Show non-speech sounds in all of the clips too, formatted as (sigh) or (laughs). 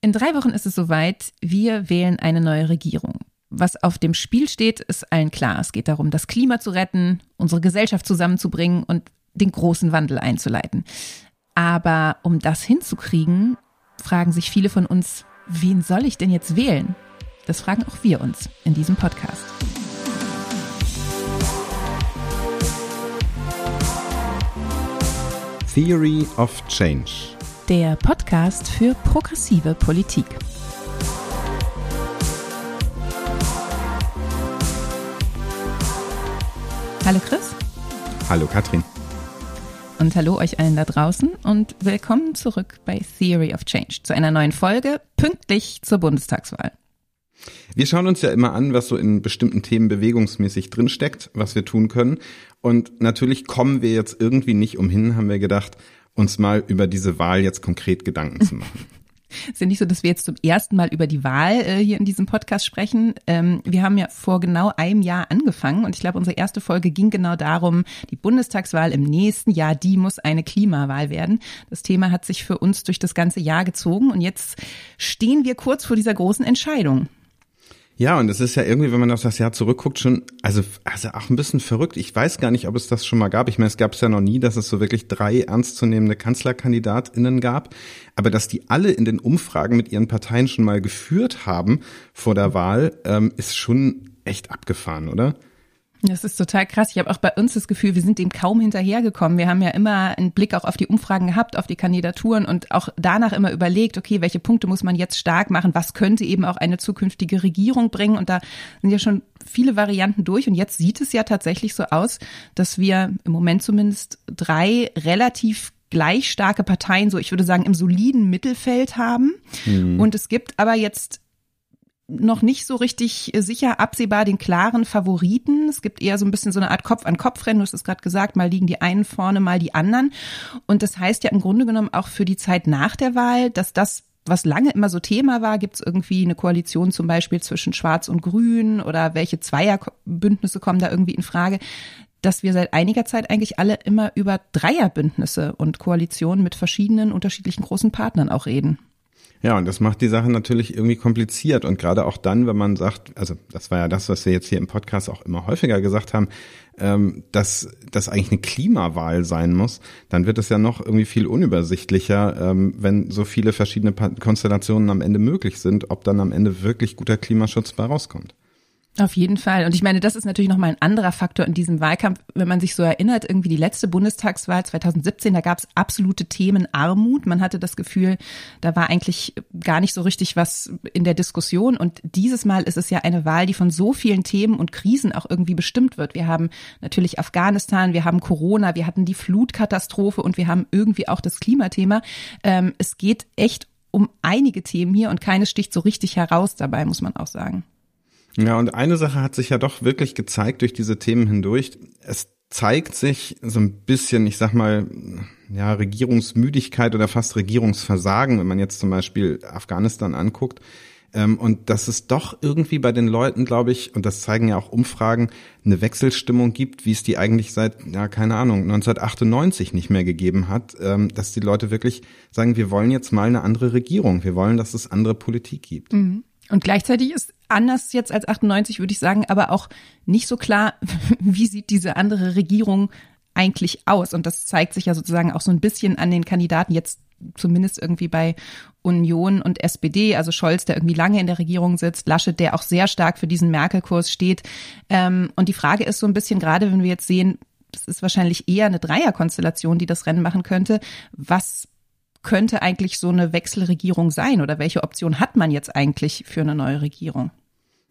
In drei Wochen ist es soweit. Wir wählen eine neue Regierung. Was auf dem Spiel steht, ist allen klar. Es geht darum, das Klima zu retten, unsere Gesellschaft zusammenzubringen und den großen Wandel einzuleiten. Aber um das hinzukriegen, fragen sich viele von uns, wen soll ich denn jetzt wählen? Das fragen auch wir uns in diesem Podcast. Theory of Change. Der Podcast für progressive Politik. Hallo Chris. Hallo Katrin. Und hallo euch allen da draußen und willkommen zurück bei Theory of Change zu einer neuen Folge, pünktlich zur Bundestagswahl. Wir schauen uns ja immer an, was so in bestimmten Themen bewegungsmäßig drinsteckt, was wir tun können. Und natürlich kommen wir jetzt irgendwie nicht umhin, haben wir gedacht, uns mal über diese Wahl jetzt konkret Gedanken zu machen. (laughs) ist ja nicht so, dass wir jetzt zum ersten Mal über die Wahl äh, hier in diesem Podcast sprechen. Ähm, wir haben ja vor genau einem Jahr angefangen und ich glaube, unsere erste Folge ging genau darum, die Bundestagswahl im nächsten Jahr, die muss eine Klimawahl werden. Das Thema hat sich für uns durch das ganze Jahr gezogen und jetzt stehen wir kurz vor dieser großen Entscheidung. Ja, und es ist ja irgendwie, wenn man auf das Jahr zurückguckt, schon, also, also auch ein bisschen verrückt. Ich weiß gar nicht, ob es das schon mal gab. Ich meine, es gab es ja noch nie, dass es so wirklich drei ernstzunehmende KanzlerkandidatInnen gab. Aber dass die alle in den Umfragen mit ihren Parteien schon mal geführt haben vor der Wahl, ähm, ist schon echt abgefahren, oder? Das ist total krass. Ich habe auch bei uns das Gefühl, wir sind dem kaum hinterhergekommen. Wir haben ja immer einen Blick auch auf die Umfragen gehabt, auf die Kandidaturen und auch danach immer überlegt, okay, welche Punkte muss man jetzt stark machen? Was könnte eben auch eine zukünftige Regierung bringen? Und da sind ja schon viele Varianten durch. Und jetzt sieht es ja tatsächlich so aus, dass wir im Moment zumindest drei relativ gleich starke Parteien, so ich würde sagen, im soliden Mittelfeld haben. Mhm. Und es gibt aber jetzt noch nicht so richtig sicher absehbar den klaren Favoriten. Es gibt eher so ein bisschen so eine Art Kopf-an-Kopf-Rennen, du hast es gerade gesagt, mal liegen die einen vorne, mal die anderen. Und das heißt ja im Grunde genommen auch für die Zeit nach der Wahl, dass das was lange immer so Thema war, gibt es irgendwie eine Koalition zum Beispiel zwischen Schwarz und Grün oder welche Zweierbündnisse kommen da irgendwie in Frage, dass wir seit einiger Zeit eigentlich alle immer über Dreierbündnisse und Koalitionen mit verschiedenen unterschiedlichen großen Partnern auch reden. Ja, und das macht die Sache natürlich irgendwie kompliziert. Und gerade auch dann, wenn man sagt, also das war ja das, was wir jetzt hier im Podcast auch immer häufiger gesagt haben, ähm, dass das eigentlich eine Klimawahl sein muss, dann wird es ja noch irgendwie viel unübersichtlicher, ähm, wenn so viele verschiedene Konstellationen am Ende möglich sind, ob dann am Ende wirklich guter Klimaschutz bei rauskommt. Auf jeden Fall. Und ich meine, das ist natürlich nochmal ein anderer Faktor in diesem Wahlkampf. Wenn man sich so erinnert, irgendwie die letzte Bundestagswahl 2017, da gab es absolute Themen Armut. Man hatte das Gefühl, da war eigentlich gar nicht so richtig was in der Diskussion. Und dieses Mal ist es ja eine Wahl, die von so vielen Themen und Krisen auch irgendwie bestimmt wird. Wir haben natürlich Afghanistan, wir haben Corona, wir hatten die Flutkatastrophe und wir haben irgendwie auch das Klimathema. Ähm, es geht echt um einige Themen hier und keines sticht so richtig heraus dabei, muss man auch sagen. Ja, und eine Sache hat sich ja doch wirklich gezeigt durch diese Themen hindurch. Es zeigt sich so ein bisschen, ich sag mal, ja, Regierungsmüdigkeit oder fast Regierungsversagen, wenn man jetzt zum Beispiel Afghanistan anguckt. Ähm, und dass es doch irgendwie bei den Leuten, glaube ich, und das zeigen ja auch Umfragen, eine Wechselstimmung gibt, wie es die eigentlich seit, ja, keine Ahnung, 1998 nicht mehr gegeben hat, ähm, dass die Leute wirklich sagen, wir wollen jetzt mal eine andere Regierung, wir wollen, dass es andere Politik gibt. Mhm. Und gleichzeitig ist anders jetzt als 98, würde ich sagen, aber auch nicht so klar, (laughs) wie sieht diese andere Regierung eigentlich aus. Und das zeigt sich ja sozusagen auch so ein bisschen an den Kandidaten jetzt zumindest irgendwie bei Union und SPD, also Scholz, der irgendwie lange in der Regierung sitzt, Laschet, der auch sehr stark für diesen Merkel-Kurs steht. Ähm, und die Frage ist so ein bisschen, gerade wenn wir jetzt sehen, das ist wahrscheinlich eher eine Dreierkonstellation, die das Rennen machen könnte. Was könnte eigentlich so eine Wechselregierung sein oder welche Option hat man jetzt eigentlich für eine neue Regierung?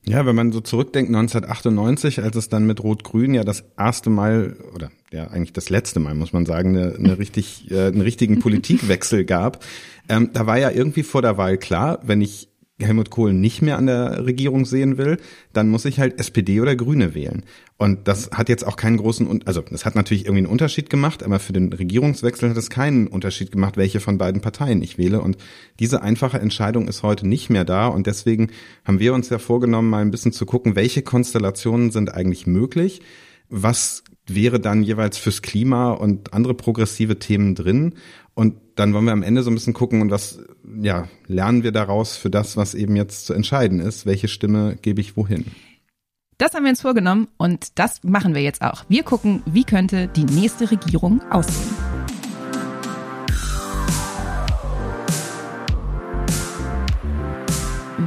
Ja, wenn man so zurückdenkt, 1998, als es dann mit Rot-Grün ja das erste Mal oder ja eigentlich das letzte Mal, muss man sagen, eine, eine richtig, äh, einen richtigen Politikwechsel gab, ähm, da war ja irgendwie vor der Wahl klar, wenn ich Helmut Kohl nicht mehr an der Regierung sehen will, dann muss ich halt SPD oder Grüne wählen. Und das hat jetzt auch keinen großen, also das hat natürlich irgendwie einen Unterschied gemacht, aber für den Regierungswechsel hat es keinen Unterschied gemacht, welche von beiden Parteien ich wähle. Und diese einfache Entscheidung ist heute nicht mehr da. Und deswegen haben wir uns ja vorgenommen, mal ein bisschen zu gucken, welche Konstellationen sind eigentlich möglich, was wäre dann jeweils fürs Klima und andere progressive Themen drin. Und dann wollen wir am Ende so ein bisschen gucken und was, ja, lernen wir daraus für das, was eben jetzt zu entscheiden ist. Welche Stimme gebe ich wohin? Das haben wir uns vorgenommen und das machen wir jetzt auch. Wir gucken, wie könnte die nächste Regierung aussehen.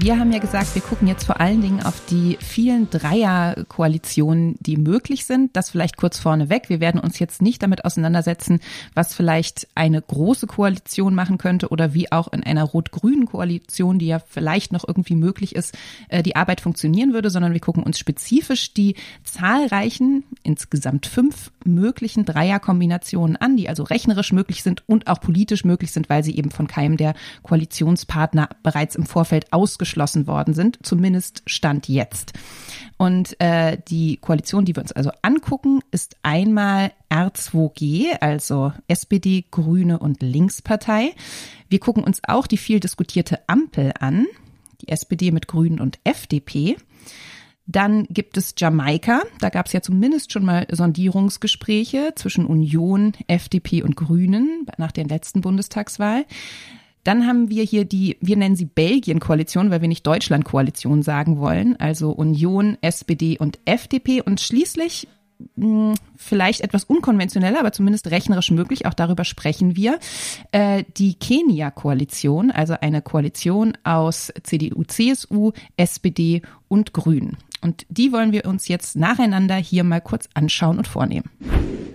Wir haben ja gesagt, wir gucken jetzt vor allen Dingen auf die vielen Dreierkoalitionen, die möglich sind. Das vielleicht kurz vorneweg. Wir werden uns jetzt nicht damit auseinandersetzen, was vielleicht eine große Koalition machen könnte oder wie auch in einer rot-grünen Koalition, die ja vielleicht noch irgendwie möglich ist, äh, die Arbeit funktionieren würde, sondern wir gucken uns spezifisch die zahlreichen, insgesamt fünf möglichen Dreierkombinationen an, die also rechnerisch möglich sind und auch politisch möglich sind, weil sie eben von keinem der Koalitionspartner bereits im Vorfeld ausgeschlossen geschlossen worden sind, zumindest Stand jetzt. Und äh, die Koalition, die wir uns also angucken, ist einmal R2G, also SPD, Grüne und Linkspartei. Wir gucken uns auch die viel diskutierte Ampel an, die SPD mit Grünen und FDP. Dann gibt es Jamaika. Da gab es ja zumindest schon mal Sondierungsgespräche zwischen Union, FDP und Grünen nach der letzten Bundestagswahl. Dann haben wir hier die, wir nennen sie Belgien-Koalition, weil wir nicht Deutschland-Koalition sagen wollen, also Union, SPD und FDP. Und schließlich hm, vielleicht etwas unkonventioneller, aber zumindest rechnerisch möglich, auch darüber sprechen wir, äh, die Kenia-Koalition, also eine Koalition aus CDU, CSU, SPD und Grünen. Und die wollen wir uns jetzt nacheinander hier mal kurz anschauen und vornehmen.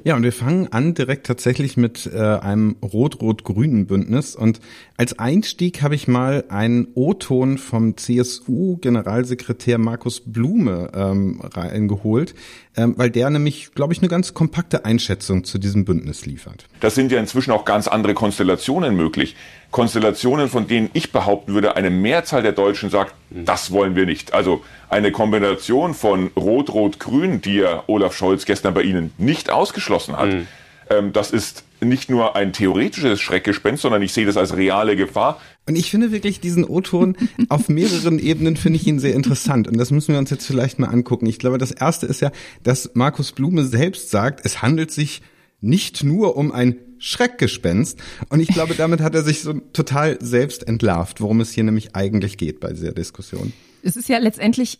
Ja, und wir fangen an direkt tatsächlich mit äh, einem rot-rot-grünen Bündnis. Und als Einstieg habe ich mal einen O-Ton vom CSU-Generalsekretär Markus Blume ähm, reingeholt, ähm, weil der nämlich, glaube ich, eine ganz kompakte Einschätzung zu diesem Bündnis liefert. Das sind ja inzwischen auch ganz andere Konstellationen möglich. Konstellationen, von denen ich behaupten würde, eine Mehrzahl der Deutschen sagt, das wollen wir nicht. Also eine Kombination von Rot-Rot-Grün, die ja Olaf Scholz gestern bei Ihnen nicht ausgeschlossen hat. Mhm. Ähm, das ist nicht nur ein theoretisches Schreckgespenst, sondern ich sehe das als reale Gefahr. Und ich finde wirklich diesen O-Ton (laughs) auf mehreren Ebenen finde ich ihn sehr interessant. Und das müssen wir uns jetzt vielleicht mal angucken. Ich glaube, das erste ist ja, dass Markus Blume selbst sagt, es handelt sich nicht nur um ein Schreckgespenst. Und ich glaube, damit hat er sich so total selbst entlarvt, worum es hier nämlich eigentlich geht bei dieser Diskussion. Es ist ja letztendlich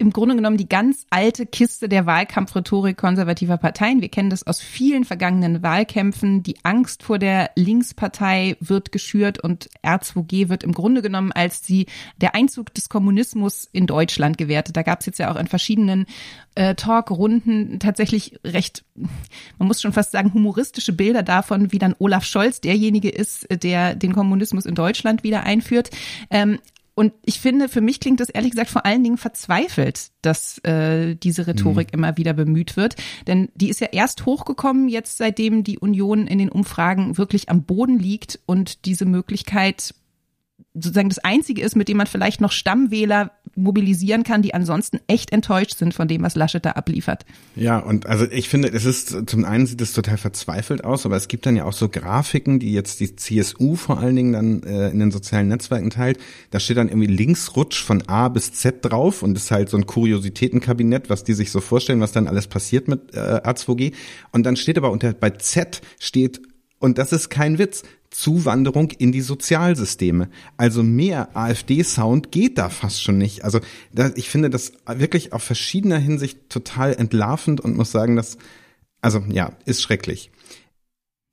im Grunde genommen die ganz alte Kiste der Wahlkampfrhetorik konservativer Parteien. Wir kennen das aus vielen vergangenen Wahlkämpfen. Die Angst vor der Linkspartei wird geschürt und R2G wird im Grunde genommen als die, der Einzug des Kommunismus in Deutschland gewertet. Da gab es jetzt ja auch in verschiedenen äh, Talkrunden tatsächlich recht, man muss schon fast sagen, humoristische Bilder davon, wie dann Olaf Scholz derjenige ist, der den Kommunismus in Deutschland wieder einführt. Ähm, und ich finde, für mich klingt das ehrlich gesagt vor allen Dingen verzweifelt, dass äh, diese Rhetorik mhm. immer wieder bemüht wird. Denn die ist ja erst hochgekommen, jetzt seitdem die Union in den Umfragen wirklich am Boden liegt und diese Möglichkeit sozusagen das Einzige ist, mit dem man vielleicht noch Stammwähler mobilisieren kann, die ansonsten echt enttäuscht sind von dem, was Laschet da abliefert. Ja, und also ich finde, es ist, zum einen sieht es total verzweifelt aus, aber es gibt dann ja auch so Grafiken, die jetzt die CSU vor allen Dingen dann äh, in den sozialen Netzwerken teilt. Da steht dann irgendwie Linksrutsch von A bis Z drauf und ist halt so ein Kuriositätenkabinett, was die sich so vorstellen, was dann alles passiert mit äh, A2G. Und dann steht aber unter, bei Z steht und das ist kein Witz. Zuwanderung in die Sozialsysteme. Also mehr AfD-Sound geht da fast schon nicht. Also da, ich finde das wirklich auf verschiedener Hinsicht total entlarvend und muss sagen, dass, also ja, ist schrecklich.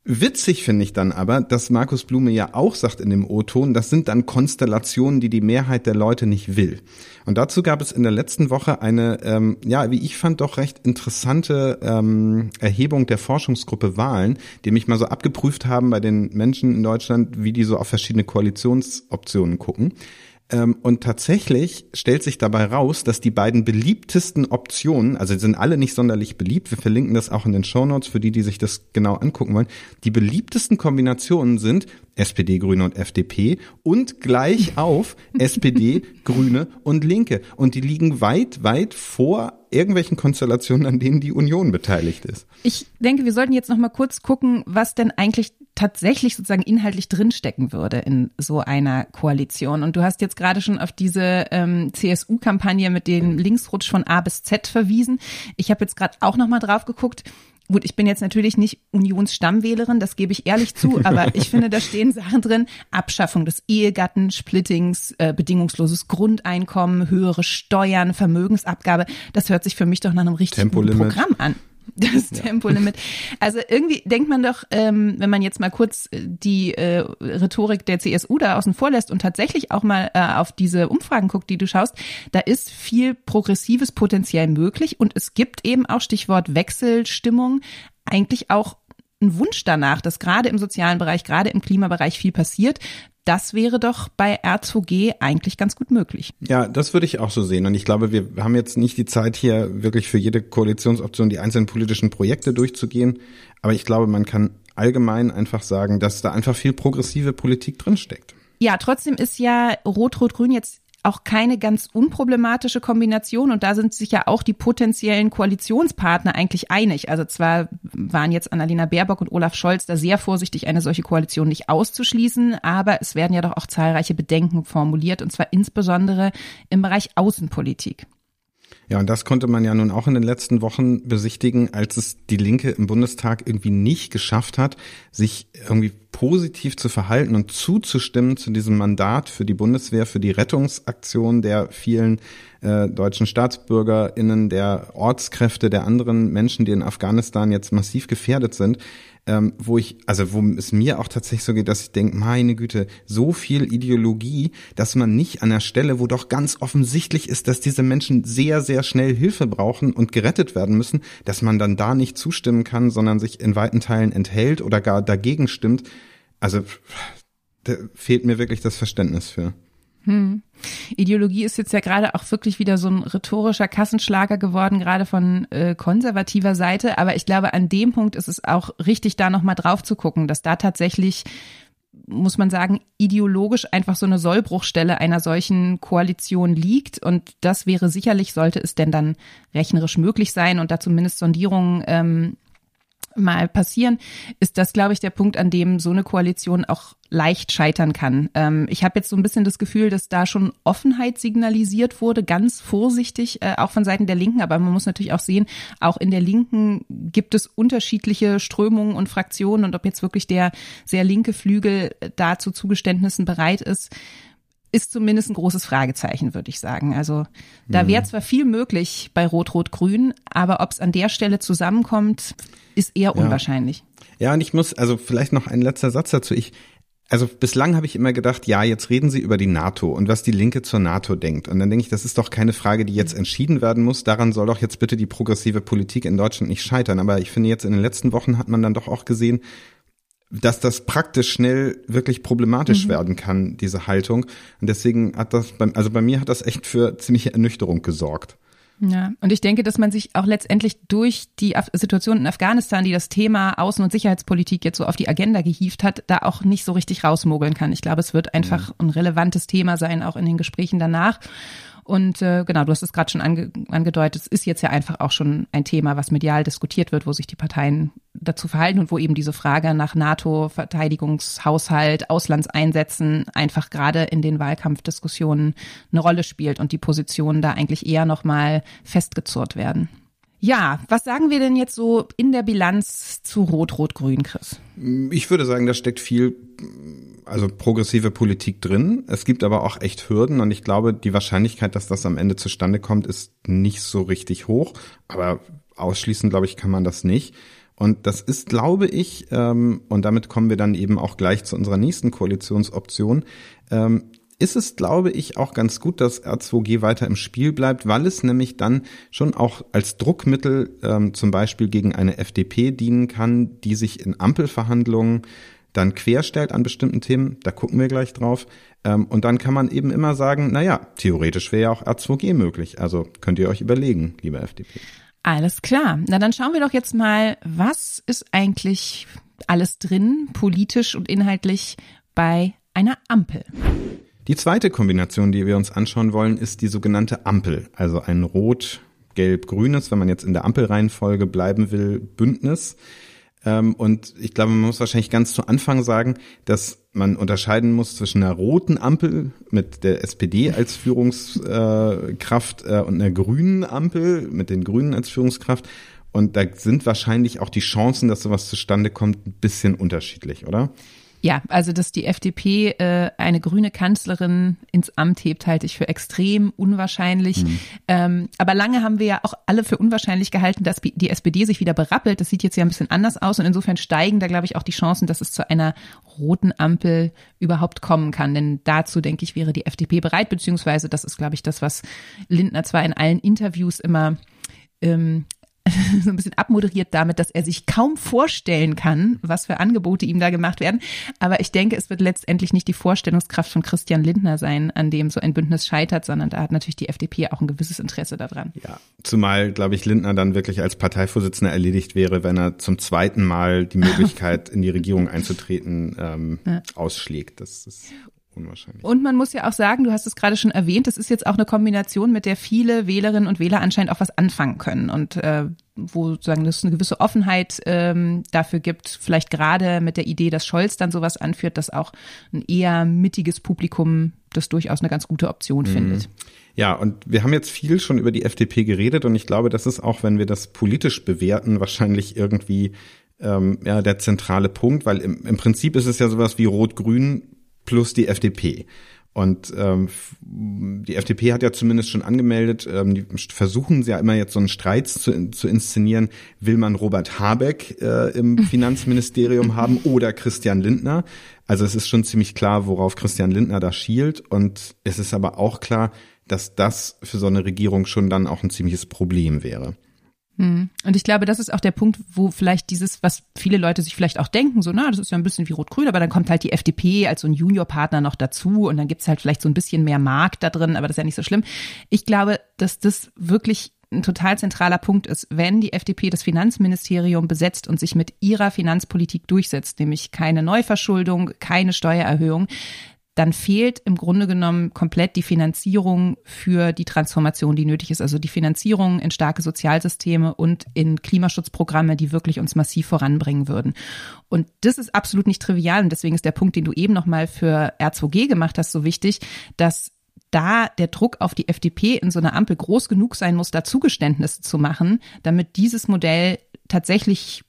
Witzig finde ich dann aber, dass Markus Blume ja auch sagt in dem O-Ton, das sind dann Konstellationen, die die Mehrheit der Leute nicht will. Und dazu gab es in der letzten Woche eine, ähm, ja, wie ich fand, doch recht interessante ähm, Erhebung der Forschungsgruppe Wahlen, die mich mal so abgeprüft haben bei den Menschen in Deutschland, wie die so auf verschiedene Koalitionsoptionen gucken. Ähm, und tatsächlich stellt sich dabei raus, dass die beiden beliebtesten Optionen, also sind alle nicht sonderlich beliebt, wir verlinken das auch in den Show Notes für die, die sich das genau angucken wollen, die beliebtesten Kombinationen sind SPD, Grüne und FDP und gleich (laughs) auf SPD, Grüne und Linke. Und die liegen weit, weit vor irgendwelchen Konstellationen, an denen die Union beteiligt ist. Ich denke, wir sollten jetzt noch mal kurz gucken, was denn eigentlich tatsächlich sozusagen inhaltlich drinstecken würde in so einer Koalition. Und du hast jetzt gerade schon auf diese ähm, CSU-Kampagne mit dem Linksrutsch von A bis Z verwiesen. Ich habe jetzt gerade auch noch mal drauf geguckt. Gut, ich bin jetzt natürlich nicht Unionsstammwählerin, das gebe ich ehrlich zu, (laughs) aber ich finde, da stehen Sachen drin. Abschaffung des Ehegattensplittings, äh, bedingungsloses Grundeinkommen, höhere Steuern, Vermögensabgabe. Das hört sich für mich doch nach einem richtigen Programm an. (laughs) Das. Tempolimit. Also irgendwie denkt man doch, ähm, wenn man jetzt mal kurz äh, die äh, Rhetorik der CSU da außen vor lässt und tatsächlich auch mal äh, auf diese Umfragen guckt, die du schaust, da ist viel progressives Potenzial möglich und es gibt eben auch Stichwort Wechselstimmung eigentlich auch ein Wunsch danach, dass gerade im sozialen Bereich, gerade im Klimabereich viel passiert. Das wäre doch bei R2G eigentlich ganz gut möglich. Ja, das würde ich auch so sehen. Und ich glaube, wir haben jetzt nicht die Zeit hier wirklich für jede Koalitionsoption die einzelnen politischen Projekte durchzugehen. Aber ich glaube, man kann allgemein einfach sagen, dass da einfach viel progressive Politik drinsteckt. Ja, trotzdem ist ja Rot-Rot-Grün jetzt auch keine ganz unproblematische Kombination und da sind sich ja auch die potenziellen Koalitionspartner eigentlich einig. Also zwar waren jetzt Annalena Baerbock und Olaf Scholz da sehr vorsichtig, eine solche Koalition nicht auszuschließen, aber es werden ja doch auch zahlreiche Bedenken formuliert und zwar insbesondere im Bereich Außenpolitik. Ja, und das konnte man ja nun auch in den letzten Wochen besichtigen, als es die Linke im Bundestag irgendwie nicht geschafft hat, sich irgendwie positiv zu verhalten und zuzustimmen zu diesem Mandat für die Bundeswehr, für die Rettungsaktion der vielen äh, deutschen StaatsbürgerInnen, der Ortskräfte, der anderen Menschen, die in Afghanistan jetzt massiv gefährdet sind ähm, wo ich, also wo es mir auch tatsächlich so geht, dass ich denke, meine Güte, so viel Ideologie, dass man nicht an der Stelle, wo doch ganz offensichtlich ist, dass diese Menschen sehr, sehr schnell Hilfe brauchen und gerettet werden müssen, dass man dann da nicht zustimmen kann, sondern sich in weiten Teilen enthält oder gar dagegen stimmt. Also da fehlt mir wirklich das Verständnis für. Hm. Ideologie ist jetzt ja gerade auch wirklich wieder so ein rhetorischer Kassenschlager geworden, gerade von äh, konservativer Seite. Aber ich glaube, an dem Punkt ist es auch richtig, da nochmal drauf zu gucken, dass da tatsächlich muss man sagen, ideologisch einfach so eine Sollbruchstelle einer solchen Koalition liegt. Und das wäre sicherlich, sollte es denn dann rechnerisch möglich sein und da zumindest Sondierungen ähm, mal passieren, ist das, glaube ich, der Punkt, an dem so eine Koalition auch leicht scheitern kann. Ähm, ich habe jetzt so ein bisschen das Gefühl, dass da schon Offenheit signalisiert wurde, ganz vorsichtig, äh, auch von Seiten der Linken. Aber man muss natürlich auch sehen, auch in der Linken gibt es unterschiedliche Strömungen und Fraktionen und ob jetzt wirklich der sehr linke Flügel da zu Zugeständnissen bereit ist, ist zumindest ein großes Fragezeichen, würde ich sagen. Also da mhm. wäre zwar viel möglich bei Rot-Rot-Grün, aber ob es an der Stelle zusammenkommt, ist eher unwahrscheinlich. Ja. ja, und ich muss, also vielleicht noch ein letzter Satz dazu. Ich, also bislang habe ich immer gedacht, ja, jetzt reden Sie über die NATO und was die Linke zur NATO denkt. Und dann denke ich, das ist doch keine Frage, die jetzt entschieden werden muss. Daran soll doch jetzt bitte die progressive Politik in Deutschland nicht scheitern. Aber ich finde jetzt in den letzten Wochen hat man dann doch auch gesehen, dass das praktisch schnell wirklich problematisch mhm. werden kann, diese Haltung. Und deswegen hat das, beim, also bei mir hat das echt für ziemliche Ernüchterung gesorgt. Ja, und ich denke, dass man sich auch letztendlich durch die Situation in Afghanistan, die das Thema Außen- und Sicherheitspolitik jetzt so auf die Agenda gehievt hat, da auch nicht so richtig rausmogeln kann. Ich glaube, es wird einfach ein relevantes Thema sein, auch in den Gesprächen danach. Und äh, genau, du hast es gerade schon ange angedeutet, es ist jetzt ja einfach auch schon ein Thema, was medial diskutiert wird, wo sich die Parteien dazu verhalten und wo eben diese Frage nach NATO, Verteidigungshaushalt, Auslandseinsätzen einfach gerade in den Wahlkampfdiskussionen eine Rolle spielt und die Positionen da eigentlich eher nochmal festgezurrt werden. Ja, was sagen wir denn jetzt so in der Bilanz zu Rot-Rot-Grün, Chris? Ich würde sagen, da steckt viel, also progressive Politik drin. Es gibt aber auch echt Hürden und ich glaube, die Wahrscheinlichkeit, dass das am Ende zustande kommt, ist nicht so richtig hoch. Aber ausschließen, glaube ich, kann man das nicht. Und das ist, glaube ich, ähm, und damit kommen wir dann eben auch gleich zu unserer nächsten Koalitionsoption, ähm, ist es, glaube ich, auch ganz gut, dass R2G weiter im Spiel bleibt, weil es nämlich dann schon auch als Druckmittel ähm, zum Beispiel gegen eine FDP dienen kann, die sich in Ampelverhandlungen dann querstellt an bestimmten Themen. Da gucken wir gleich drauf. Ähm, und dann kann man eben immer sagen, na ja, theoretisch wäre ja auch R2G möglich. Also könnt ihr euch überlegen, liebe FDP. Alles klar. Na dann schauen wir doch jetzt mal, was ist eigentlich alles drin, politisch und inhaltlich bei einer Ampel. Die zweite Kombination, die wir uns anschauen wollen, ist die sogenannte Ampel, also ein rot, gelb, grünes, wenn man jetzt in der Ampelreihenfolge bleiben will, Bündnis. Ähm, und ich glaube, man muss wahrscheinlich ganz zu Anfang sagen, dass man unterscheiden muss zwischen einer roten Ampel mit der SPD als Führungskraft äh, und einer grünen Ampel mit den Grünen als Führungskraft Und da sind wahrscheinlich auch die Chancen, dass sowas zustande kommt, ein bisschen unterschiedlich, oder? Ja, also dass die FDP äh, eine grüne Kanzlerin ins Amt hebt, halte ich für extrem unwahrscheinlich. Mhm. Ähm, aber lange haben wir ja auch alle für unwahrscheinlich gehalten, dass die SPD sich wieder berappelt. Das sieht jetzt ja ein bisschen anders aus und insofern steigen da, glaube ich, auch die Chancen, dass es zu einer roten Ampel überhaupt kommen kann. Denn dazu, denke ich, wäre die FDP bereit, beziehungsweise das ist, glaube ich, das, was Lindner zwar in allen Interviews immer ähm, (laughs) so ein bisschen abmoderiert damit, dass er sich kaum vorstellen kann, was für Angebote ihm da gemacht werden. Aber ich denke, es wird letztendlich nicht die Vorstellungskraft von Christian Lindner sein, an dem so ein Bündnis scheitert, sondern da hat natürlich die FDP auch ein gewisses Interesse daran. Ja, zumal, glaube ich, Lindner dann wirklich als Parteivorsitzender erledigt wäre, wenn er zum zweiten Mal die Möglichkeit, (laughs) in die Regierung einzutreten, ähm, ja. ausschlägt. Das ist unwahrscheinlich. Und man muss ja auch sagen, du hast es gerade schon erwähnt, das ist jetzt auch eine Kombination, mit der viele Wählerinnen und Wähler anscheinend auch was anfangen können und äh, wo sozusagen es eine gewisse Offenheit ähm, dafür gibt, vielleicht gerade mit der Idee, dass Scholz dann sowas anführt, dass auch ein eher mittiges Publikum das durchaus eine ganz gute Option mhm. findet. Ja, und wir haben jetzt viel schon über die FDP geredet und ich glaube, das ist auch, wenn wir das politisch bewerten, wahrscheinlich irgendwie ähm, ja der zentrale Punkt, weil im, im Prinzip ist es ja sowas wie Rot-Grün plus die FDP. Und ähm, die FDP hat ja zumindest schon angemeldet, ähm, die versuchen sie ja immer jetzt so einen Streit zu, zu inszenieren, will man Robert Habeck äh, im (laughs) Finanzministerium haben oder Christian Lindner. Also es ist schon ziemlich klar, worauf Christian Lindner da schielt. Und es ist aber auch klar, dass das für so eine Regierung schon dann auch ein ziemliches Problem wäre. Hm. Und ich glaube, das ist auch der Punkt, wo vielleicht dieses, was viele Leute sich vielleicht auch denken, so, na, das ist ja ein bisschen wie Rot-Grün, aber dann kommt halt die FDP als so ein Juniorpartner noch dazu und dann gibt's halt vielleicht so ein bisschen mehr Markt da drin, aber das ist ja nicht so schlimm. Ich glaube, dass das wirklich ein total zentraler Punkt ist, wenn die FDP das Finanzministerium besetzt und sich mit ihrer Finanzpolitik durchsetzt, nämlich keine Neuverschuldung, keine Steuererhöhung, dann fehlt im Grunde genommen komplett die Finanzierung für die Transformation, die nötig ist. Also die Finanzierung in starke Sozialsysteme und in Klimaschutzprogramme, die wirklich uns massiv voranbringen würden. Und das ist absolut nicht trivial. Und deswegen ist der Punkt, den du eben nochmal für R2G gemacht hast, so wichtig, dass da der Druck auf die FDP in so einer Ampel groß genug sein muss, da Zugeständnisse zu machen, damit dieses Modell tatsächlich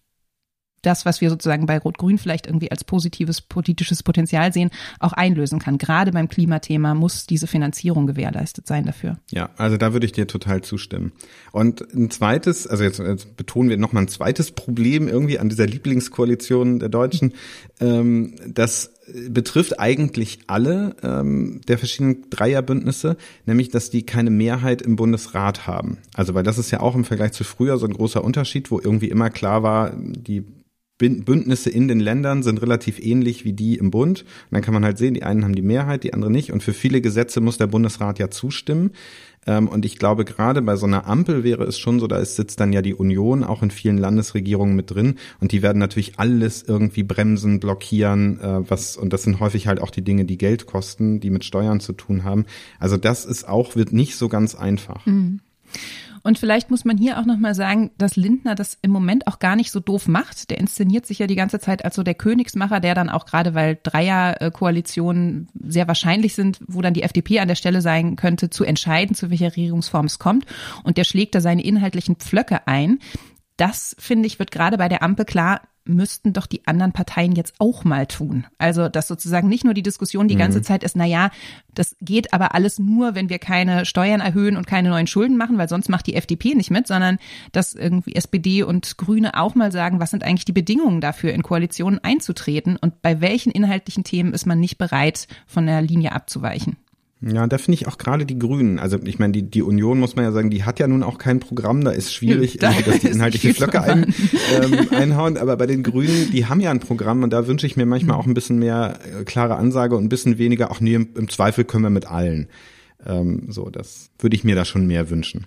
das, was wir sozusagen bei Rot-Grün vielleicht irgendwie als positives politisches Potenzial sehen, auch einlösen kann. Gerade beim Klimathema muss diese Finanzierung gewährleistet sein dafür. Ja, also da würde ich dir total zustimmen. Und ein zweites, also jetzt, jetzt betonen wir nochmal ein zweites Problem irgendwie an dieser Lieblingskoalition der Deutschen, ähm, das betrifft eigentlich alle ähm, der verschiedenen Dreierbündnisse, nämlich dass die keine Mehrheit im Bundesrat haben. Also weil das ist ja auch im Vergleich zu früher so ein großer Unterschied, wo irgendwie immer klar war, die Bündnisse in den Ländern sind relativ ähnlich wie die im Bund. Und dann kann man halt sehen, die einen haben die Mehrheit, die anderen nicht. Und für viele Gesetze muss der Bundesrat ja zustimmen. Ähm, und ich glaube, gerade bei so einer Ampel wäre es schon so, da sitzt dann ja die Union auch in vielen Landesregierungen mit drin. Und die werden natürlich alles irgendwie bremsen, blockieren, äh, was, und das sind häufig halt auch die Dinge, die Geld kosten, die mit Steuern zu tun haben. Also das ist auch, wird nicht so ganz einfach. Mhm. Und vielleicht muss man hier auch nochmal sagen, dass Lindner das im Moment auch gar nicht so doof macht. Der inszeniert sich ja die ganze Zeit als so der Königsmacher, der dann auch gerade, weil Dreierkoalitionen sehr wahrscheinlich sind, wo dann die FDP an der Stelle sein könnte, zu entscheiden, zu welcher Regierungsform es kommt. Und der schlägt da seine inhaltlichen Pflöcke ein. Das, finde ich, wird gerade bei der Ampel klar, müssten doch die anderen Parteien jetzt auch mal tun. Also, dass sozusagen nicht nur die Diskussion die mhm. ganze Zeit ist, na ja, das geht aber alles nur, wenn wir keine Steuern erhöhen und keine neuen Schulden machen, weil sonst macht die FDP nicht mit, sondern dass irgendwie SPD und Grüne auch mal sagen, was sind eigentlich die Bedingungen dafür, in Koalitionen einzutreten und bei welchen inhaltlichen Themen ist man nicht bereit, von der Linie abzuweichen. Ja, da finde ich auch gerade die Grünen. Also ich meine, die, die Union muss man ja sagen, die hat ja nun auch kein Programm, da ist schwierig, da dass die inhaltliche Flöcke ein, ähm, einhauen. Aber bei den Grünen, die haben ja ein Programm und da wünsche ich mir manchmal auch ein bisschen mehr äh, klare Ansage und ein bisschen weniger, auch nee, im, im Zweifel können wir mit allen. Ähm, so, das würde ich mir da schon mehr wünschen.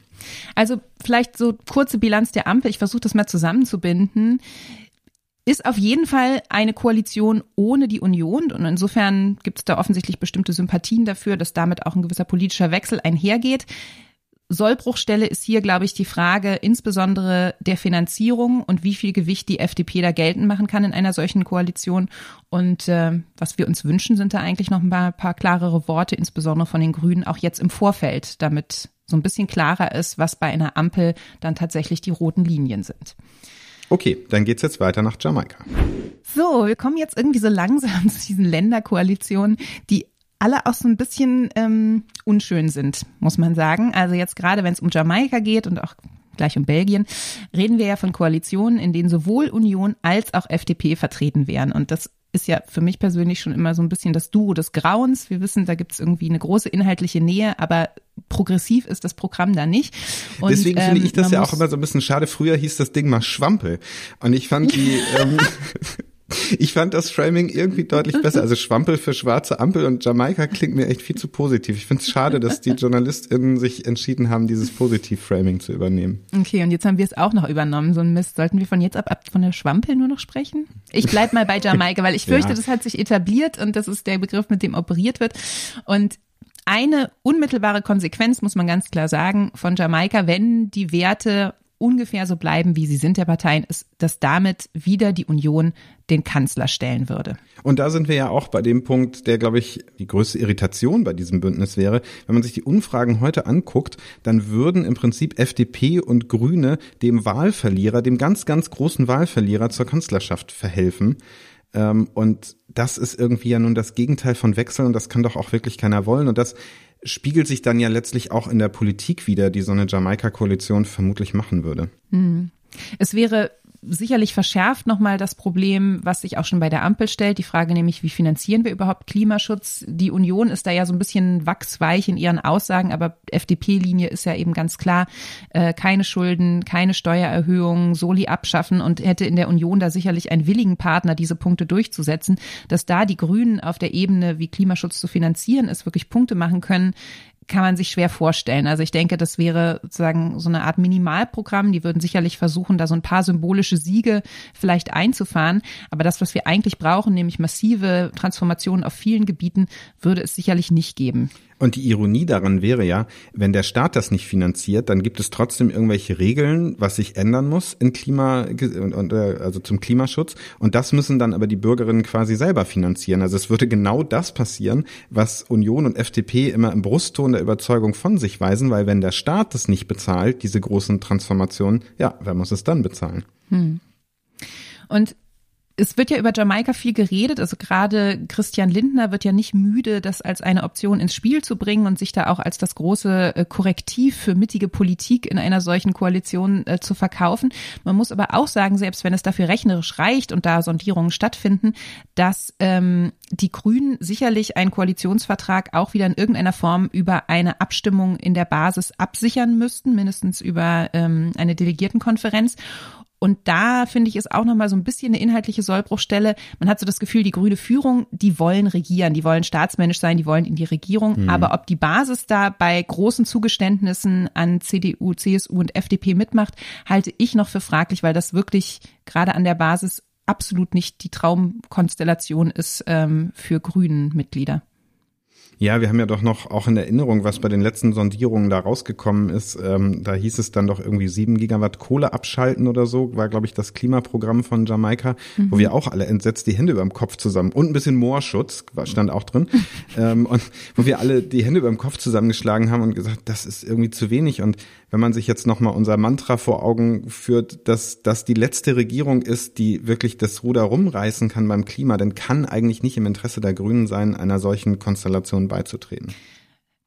Also vielleicht so kurze Bilanz der Ampel. Ich versuche das mal zusammenzubinden ist auf jeden Fall eine Koalition ohne die Union und insofern gibt es da offensichtlich bestimmte Sympathien dafür, dass damit auch ein gewisser politischer Wechsel einhergeht. Sollbruchstelle ist hier, glaube ich, die Frage insbesondere der Finanzierung und wie viel Gewicht die FDP da geltend machen kann in einer solchen Koalition. Und äh, was wir uns wünschen, sind da eigentlich noch ein paar, paar klarere Worte, insbesondere von den Grünen, auch jetzt im Vorfeld, damit so ein bisschen klarer ist, was bei einer Ampel dann tatsächlich die roten Linien sind. Okay, dann geht's jetzt weiter nach Jamaika. So, wir kommen jetzt irgendwie so langsam (laughs) zu diesen Länderkoalitionen, die alle auch so ein bisschen ähm, unschön sind, muss man sagen. Also jetzt gerade, wenn es um Jamaika geht und auch gleich um Belgien, reden wir ja von Koalitionen, in denen sowohl Union als auch FDP vertreten wären. Und das ist ja für mich persönlich schon immer so ein bisschen das Duo des Grauens. Wir wissen, da gibt es irgendwie eine große inhaltliche Nähe, aber progressiv ist das Programm da nicht. Und, Deswegen finde ähm, ich das ja auch immer so ein bisschen schade. Früher hieß das Ding mal Schwampel. Und ich fand die, (laughs) ähm, (laughs) ich fand das Framing irgendwie deutlich besser. Also Schwampel für schwarze Ampel und Jamaika klingt mir echt viel zu positiv. Ich finde es schade, dass die (laughs) JournalistInnen sich entschieden haben, dieses Positiv-Framing zu übernehmen. Okay, und jetzt haben wir es auch noch übernommen. So ein Mist. Sollten wir von jetzt ab, ab von der Schwampel nur noch sprechen? Ich bleib mal bei (laughs) Jamaika, weil ich fürchte, ja. das hat sich etabliert und das ist der Begriff, mit dem operiert wird. Und eine unmittelbare Konsequenz, muss man ganz klar sagen, von Jamaika, wenn die Werte ungefähr so bleiben, wie sie sind der Parteien, ist, dass damit wieder die Union den Kanzler stellen würde. Und da sind wir ja auch bei dem Punkt, der, glaube ich, die größte Irritation bei diesem Bündnis wäre. Wenn man sich die Umfragen heute anguckt, dann würden im Prinzip FDP und Grüne dem Wahlverlierer, dem ganz, ganz großen Wahlverlierer zur Kanzlerschaft verhelfen. Ähm, und das ist irgendwie ja nun das Gegenteil von Wechsel und das kann doch auch wirklich keiner wollen. Und das spiegelt sich dann ja letztlich auch in der Politik wieder, die so eine Jamaika-Koalition vermutlich machen würde. Hm. Es wäre sicherlich verschärft nochmal das Problem, was sich auch schon bei der Ampel stellt. Die Frage nämlich, wie finanzieren wir überhaupt Klimaschutz? Die Union ist da ja so ein bisschen wachsweich in ihren Aussagen, aber FDP-Linie ist ja eben ganz klar, äh, keine Schulden, keine Steuererhöhungen, Soli abschaffen und hätte in der Union da sicherlich einen willigen Partner, diese Punkte durchzusetzen. Dass da die Grünen auf der Ebene, wie Klimaschutz zu finanzieren ist, wirklich Punkte machen können, kann man sich schwer vorstellen. Also ich denke, das wäre sozusagen so eine Art Minimalprogramm. Die würden sicherlich versuchen, da so ein paar symbolische Siege vielleicht einzufahren. Aber das, was wir eigentlich brauchen, nämlich massive Transformationen auf vielen Gebieten, würde es sicherlich nicht geben. Und die Ironie daran wäre ja, wenn der Staat das nicht finanziert, dann gibt es trotzdem irgendwelche Regeln, was sich ändern muss in Klima, äh, also zum Klimaschutz. Und das müssen dann aber die Bürgerinnen quasi selber finanzieren. Also es würde genau das passieren, was Union und FDP immer im Brustton der Überzeugung von sich weisen, weil wenn der Staat das nicht bezahlt, diese großen Transformationen, ja, wer muss es dann bezahlen? Hm. Und es wird ja über Jamaika viel geredet. Also gerade Christian Lindner wird ja nicht müde, das als eine Option ins Spiel zu bringen und sich da auch als das große äh, Korrektiv für mittige Politik in einer solchen Koalition äh, zu verkaufen. Man muss aber auch sagen, selbst wenn es dafür rechnerisch reicht und da Sondierungen stattfinden, dass ähm, die Grünen sicherlich einen Koalitionsvertrag auch wieder in irgendeiner Form über eine Abstimmung in der Basis absichern müssten, mindestens über ähm, eine Delegiertenkonferenz. Und da finde ich ist auch nochmal so ein bisschen eine inhaltliche Sollbruchstelle. Man hat so das Gefühl, die grüne Führung, die wollen regieren, die wollen staatsmännisch sein, die wollen in die Regierung. Mhm. Aber ob die Basis da bei großen Zugeständnissen an CDU, CSU und FDP mitmacht, halte ich noch für fraglich, weil das wirklich gerade an der Basis absolut nicht die Traumkonstellation ist ähm, für grünen Mitglieder. Ja, wir haben ja doch noch auch in Erinnerung, was bei den letzten Sondierungen da rausgekommen ist. Ähm, da hieß es dann doch irgendwie sieben Gigawatt Kohle abschalten oder so, war, glaube ich, das Klimaprogramm von Jamaika, mhm. wo wir auch alle entsetzt die Hände über dem Kopf zusammen und ein bisschen Moorschutz, stand auch drin, (laughs) ähm, und wo wir alle die Hände über dem Kopf zusammengeschlagen haben und gesagt, das ist irgendwie zu wenig. Und wenn man sich jetzt nochmal unser Mantra vor Augen führt, dass das die letzte Regierung ist, die wirklich das Ruder rumreißen kann beim Klima, dann kann eigentlich nicht im Interesse der Grünen sein, einer solchen Konstellation beizutreten.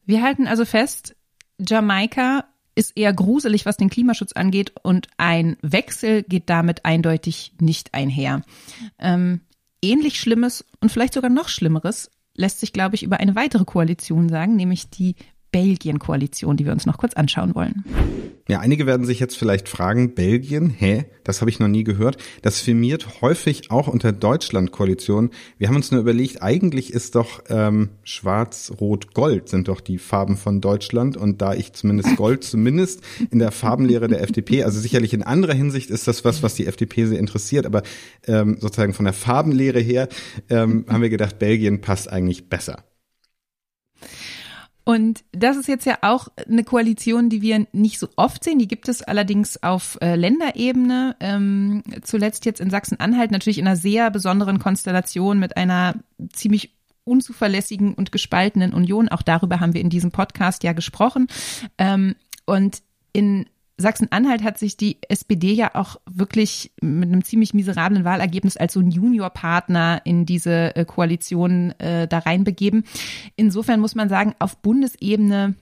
Wir halten also fest, Jamaika ist eher gruselig, was den Klimaschutz angeht und ein Wechsel geht damit eindeutig nicht einher. Ähm, ähnlich Schlimmes und vielleicht sogar noch Schlimmeres lässt sich, glaube ich, über eine weitere Koalition sagen, nämlich die Belgien-Koalition, die wir uns noch kurz anschauen wollen. Ja, einige werden sich jetzt vielleicht fragen, Belgien, hä, das habe ich noch nie gehört. Das firmiert häufig auch unter Deutschland-Koalition. Wir haben uns nur überlegt, eigentlich ist doch ähm, Schwarz, Rot, Gold sind doch die Farben von Deutschland. Und da ich zumindest (laughs) Gold zumindest in der Farbenlehre der FDP, also sicherlich in anderer Hinsicht ist das was, was die FDP sehr interessiert, aber ähm, sozusagen von der Farbenlehre her ähm, haben wir gedacht, Belgien passt eigentlich besser. Und das ist jetzt ja auch eine Koalition, die wir nicht so oft sehen. Die gibt es allerdings auf äh, Länderebene. Ähm, zuletzt jetzt in Sachsen-Anhalt natürlich in einer sehr besonderen Konstellation mit einer ziemlich unzuverlässigen und gespaltenen Union. Auch darüber haben wir in diesem Podcast ja gesprochen. Ähm, und in Sachsen-Anhalt hat sich die SPD ja auch wirklich mit einem ziemlich miserablen Wahlergebnis als so ein Juniorpartner in diese äh, Koalition äh, da reinbegeben. Insofern muss man sagen, auf Bundesebene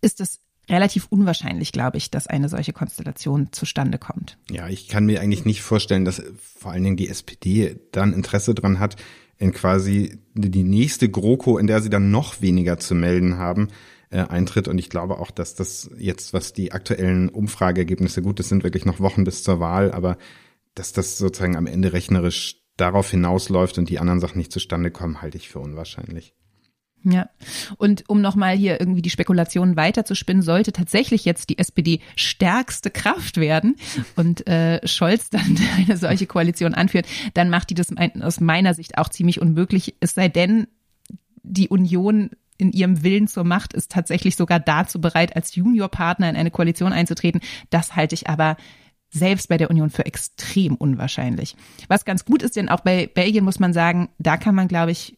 ist es relativ unwahrscheinlich, glaube ich, dass eine solche Konstellation zustande kommt. Ja, ich kann mir eigentlich nicht vorstellen, dass vor allen Dingen die SPD dann Interesse dran hat, in quasi die nächste GroKo, in der sie dann noch weniger zu melden haben, äh, eintritt. Und ich glaube auch, dass das jetzt, was die aktuellen Umfrageergebnisse, gut, es sind wirklich noch Wochen bis zur Wahl, aber dass das sozusagen am Ende rechnerisch darauf hinausläuft und die anderen Sachen nicht zustande kommen, halte ich für unwahrscheinlich. Ja, und um nochmal hier irgendwie die Spekulationen weiterzuspinnen, sollte tatsächlich jetzt die SPD stärkste Kraft werden und äh, Scholz dann (laughs) eine solche Koalition anführt, dann macht die das aus meiner Sicht auch ziemlich unmöglich, es sei denn, die Union in ihrem Willen zur Macht ist tatsächlich sogar dazu bereit, als Juniorpartner in eine Koalition einzutreten. Das halte ich aber selbst bei der Union für extrem unwahrscheinlich. Was ganz gut ist, denn auch bei Belgien muss man sagen, da kann man, glaube ich,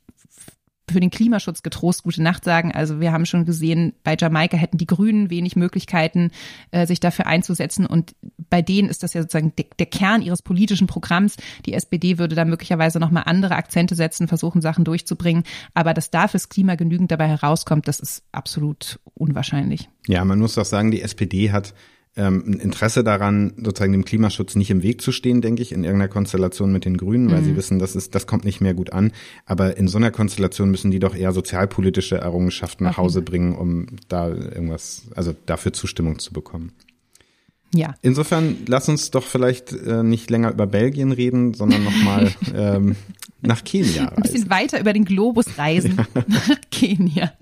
für den Klimaschutz getrost gute Nacht sagen. Also wir haben schon gesehen, bei Jamaika hätten die Grünen wenig Möglichkeiten, äh, sich dafür einzusetzen. Und bei denen ist das ja sozusagen der, Kern ihres politischen Programms. Die SPD würde da möglicherweise nochmal andere Akzente setzen, versuchen, Sachen durchzubringen. Aber dass da fürs Klima genügend dabei herauskommt, das ist absolut unwahrscheinlich. Ja, man muss auch sagen, die SPD hat ähm, ein Interesse daran, sozusagen dem Klimaschutz nicht im Weg zu stehen, denke ich, in irgendeiner Konstellation mit den Grünen, weil mhm. sie wissen, das ist, das kommt nicht mehr gut an. Aber in so einer Konstellation müssen die doch eher sozialpolitische Errungenschaften nach Hause bringen, um da irgendwas, also dafür Zustimmung zu bekommen. Ja. Insofern lass uns doch vielleicht äh, nicht länger über Belgien reden, sondern nochmal (laughs) ähm, nach Kenia reisen. Ein bisschen weiter über den Globus reisen (laughs) nach Kenia.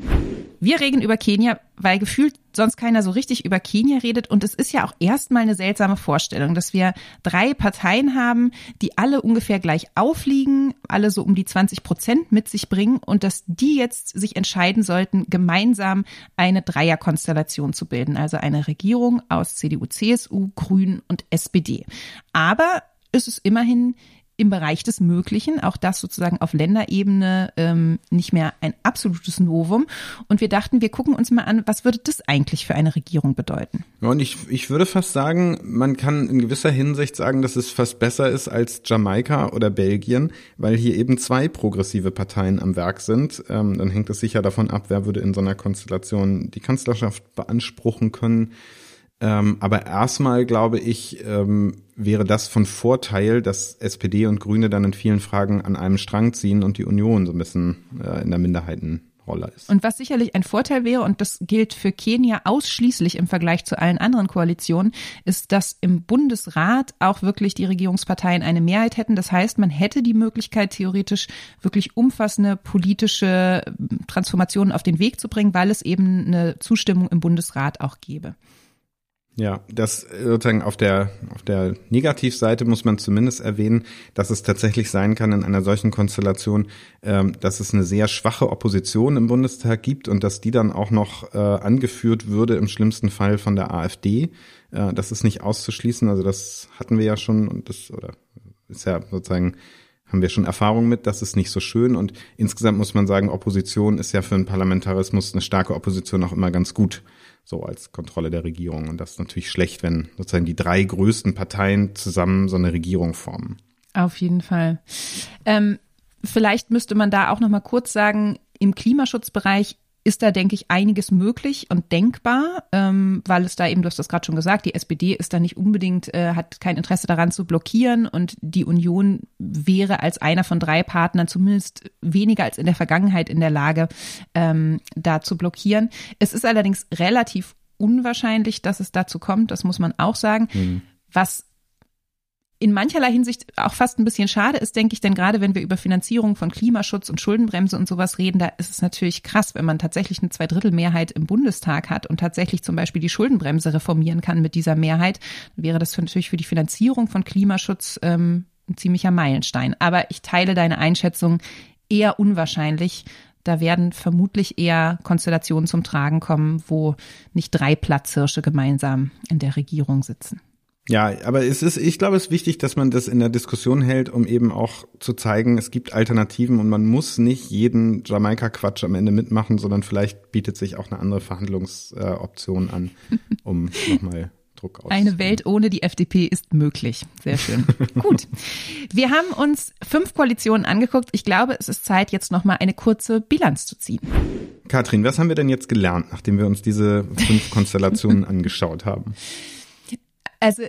Wir reden über Kenia, weil gefühlt sonst keiner so richtig über Kenia redet. Und es ist ja auch erstmal eine seltsame Vorstellung, dass wir drei Parteien haben, die alle ungefähr gleich aufliegen, alle so um die 20 Prozent mit sich bringen und dass die jetzt sich entscheiden sollten, gemeinsam eine Dreierkonstellation zu bilden. Also eine Regierung aus CDU, CSU, Grünen und SPD. Aber es ist immerhin im Bereich des Möglichen, auch das sozusagen auf Länderebene ähm, nicht mehr ein absolutes Novum. Und wir dachten, wir gucken uns mal an, was würde das eigentlich für eine Regierung bedeuten? Ja, und ich, ich würde fast sagen, man kann in gewisser Hinsicht sagen, dass es fast besser ist als Jamaika oder Belgien, weil hier eben zwei progressive Parteien am Werk sind. Ähm, dann hängt es sicher davon ab, wer würde in so einer Konstellation die Kanzlerschaft beanspruchen können. Ähm, aber erstmal glaube ich, ähm, wäre das von Vorteil, dass SPD und Grüne dann in vielen Fragen an einem Strang ziehen und die Union so ein bisschen äh, in der Minderheitenrolle ist. Und was sicherlich ein Vorteil wäre, und das gilt für Kenia ausschließlich im Vergleich zu allen anderen Koalitionen, ist, dass im Bundesrat auch wirklich die Regierungsparteien eine Mehrheit hätten. Das heißt, man hätte die Möglichkeit, theoretisch wirklich umfassende politische Transformationen auf den Weg zu bringen, weil es eben eine Zustimmung im Bundesrat auch gäbe. Ja, das äh, sozusagen auf der, auf der Negativseite muss man zumindest erwähnen, dass es tatsächlich sein kann in einer solchen Konstellation, ähm, dass es eine sehr schwache Opposition im Bundestag gibt und dass die dann auch noch äh, angeführt würde, im schlimmsten Fall von der AfD. Äh, das ist nicht auszuschließen. Also das hatten wir ja schon und das, oder ist ja sozusagen, haben wir schon Erfahrung mit, das ist nicht so schön. Und insgesamt muss man sagen, Opposition ist ja für einen Parlamentarismus eine starke Opposition auch immer ganz gut so als Kontrolle der Regierung. Und das ist natürlich schlecht, wenn sozusagen die drei größten Parteien zusammen so eine Regierung formen. Auf jeden Fall. Ähm, vielleicht müsste man da auch noch mal kurz sagen, im Klimaschutzbereich ist da, denke ich, einiges möglich und denkbar, ähm, weil es da eben, du hast das gerade schon gesagt, die SPD ist da nicht unbedingt, äh, hat kein Interesse daran zu blockieren und die Union wäre als einer von drei Partnern zumindest weniger als in der Vergangenheit in der Lage, ähm, da zu blockieren. Es ist allerdings relativ unwahrscheinlich, dass es dazu kommt, das muss man auch sagen. Mhm. Was in mancherlei Hinsicht auch fast ein bisschen schade ist, denke ich, denn gerade wenn wir über Finanzierung von Klimaschutz und Schuldenbremse und sowas reden, da ist es natürlich krass, wenn man tatsächlich eine Zweidrittelmehrheit im Bundestag hat und tatsächlich zum Beispiel die Schuldenbremse reformieren kann mit dieser Mehrheit, wäre das natürlich für die Finanzierung von Klimaschutz ähm, ein ziemlicher Meilenstein. Aber ich teile deine Einschätzung eher unwahrscheinlich, da werden vermutlich eher Konstellationen zum Tragen kommen, wo nicht drei Platzhirsche gemeinsam in der Regierung sitzen. Ja, aber es ist, ich glaube, es ist wichtig, dass man das in der Diskussion hält, um eben auch zu zeigen, es gibt Alternativen und man muss nicht jeden Jamaika-Quatsch am Ende mitmachen, sondern vielleicht bietet sich auch eine andere Verhandlungsoption an, (laughs) um nochmal Druck aus. Eine Welt ohne die FDP ist möglich. Sehr schön. (laughs) Gut. Wir haben uns fünf Koalitionen angeguckt. Ich glaube, es ist Zeit, jetzt nochmal eine kurze Bilanz zu ziehen. Katrin, was haben wir denn jetzt gelernt, nachdem wir uns diese fünf Konstellationen (laughs) angeschaut haben? Also,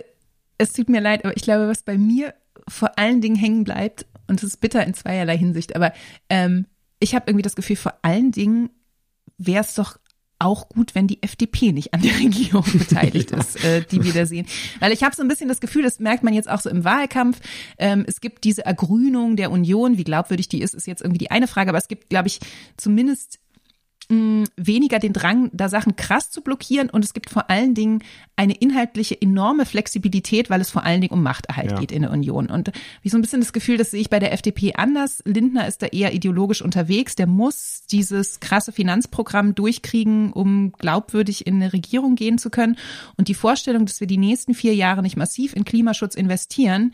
es tut mir leid, aber ich glaube, was bei mir vor allen Dingen hängen bleibt, und es ist bitter in zweierlei Hinsicht, aber ähm, ich habe irgendwie das Gefühl, vor allen Dingen wäre es doch auch gut, wenn die FDP nicht an der (laughs) Regierung beteiligt (laughs) ja. ist, äh, die wir da sehen. Weil ich habe so ein bisschen das Gefühl, das merkt man jetzt auch so im Wahlkampf. Ähm, es gibt diese Ergrünung der Union, wie glaubwürdig die ist, ist jetzt irgendwie die eine Frage, aber es gibt, glaube ich, zumindest mh, weniger den Drang, da Sachen krass zu blockieren und es gibt vor allen Dingen eine inhaltliche enorme Flexibilität, weil es vor allen Dingen um Machterhalt ja. geht in der Union. Und wie so ein bisschen das Gefühl, das sehe ich bei der FDP anders. Lindner ist da eher ideologisch unterwegs. Der muss dieses krasse Finanzprogramm durchkriegen, um glaubwürdig in eine Regierung gehen zu können. Und die Vorstellung, dass wir die nächsten vier Jahre nicht massiv in Klimaschutz investieren,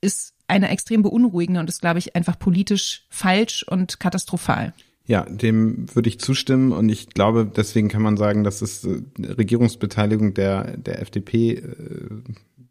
ist eine extrem beunruhigende und ist, glaube ich, einfach politisch falsch und katastrophal. Ja, dem würde ich zustimmen und ich glaube, deswegen kann man sagen, dass es äh, Regierungsbeteiligung der, der FDP äh,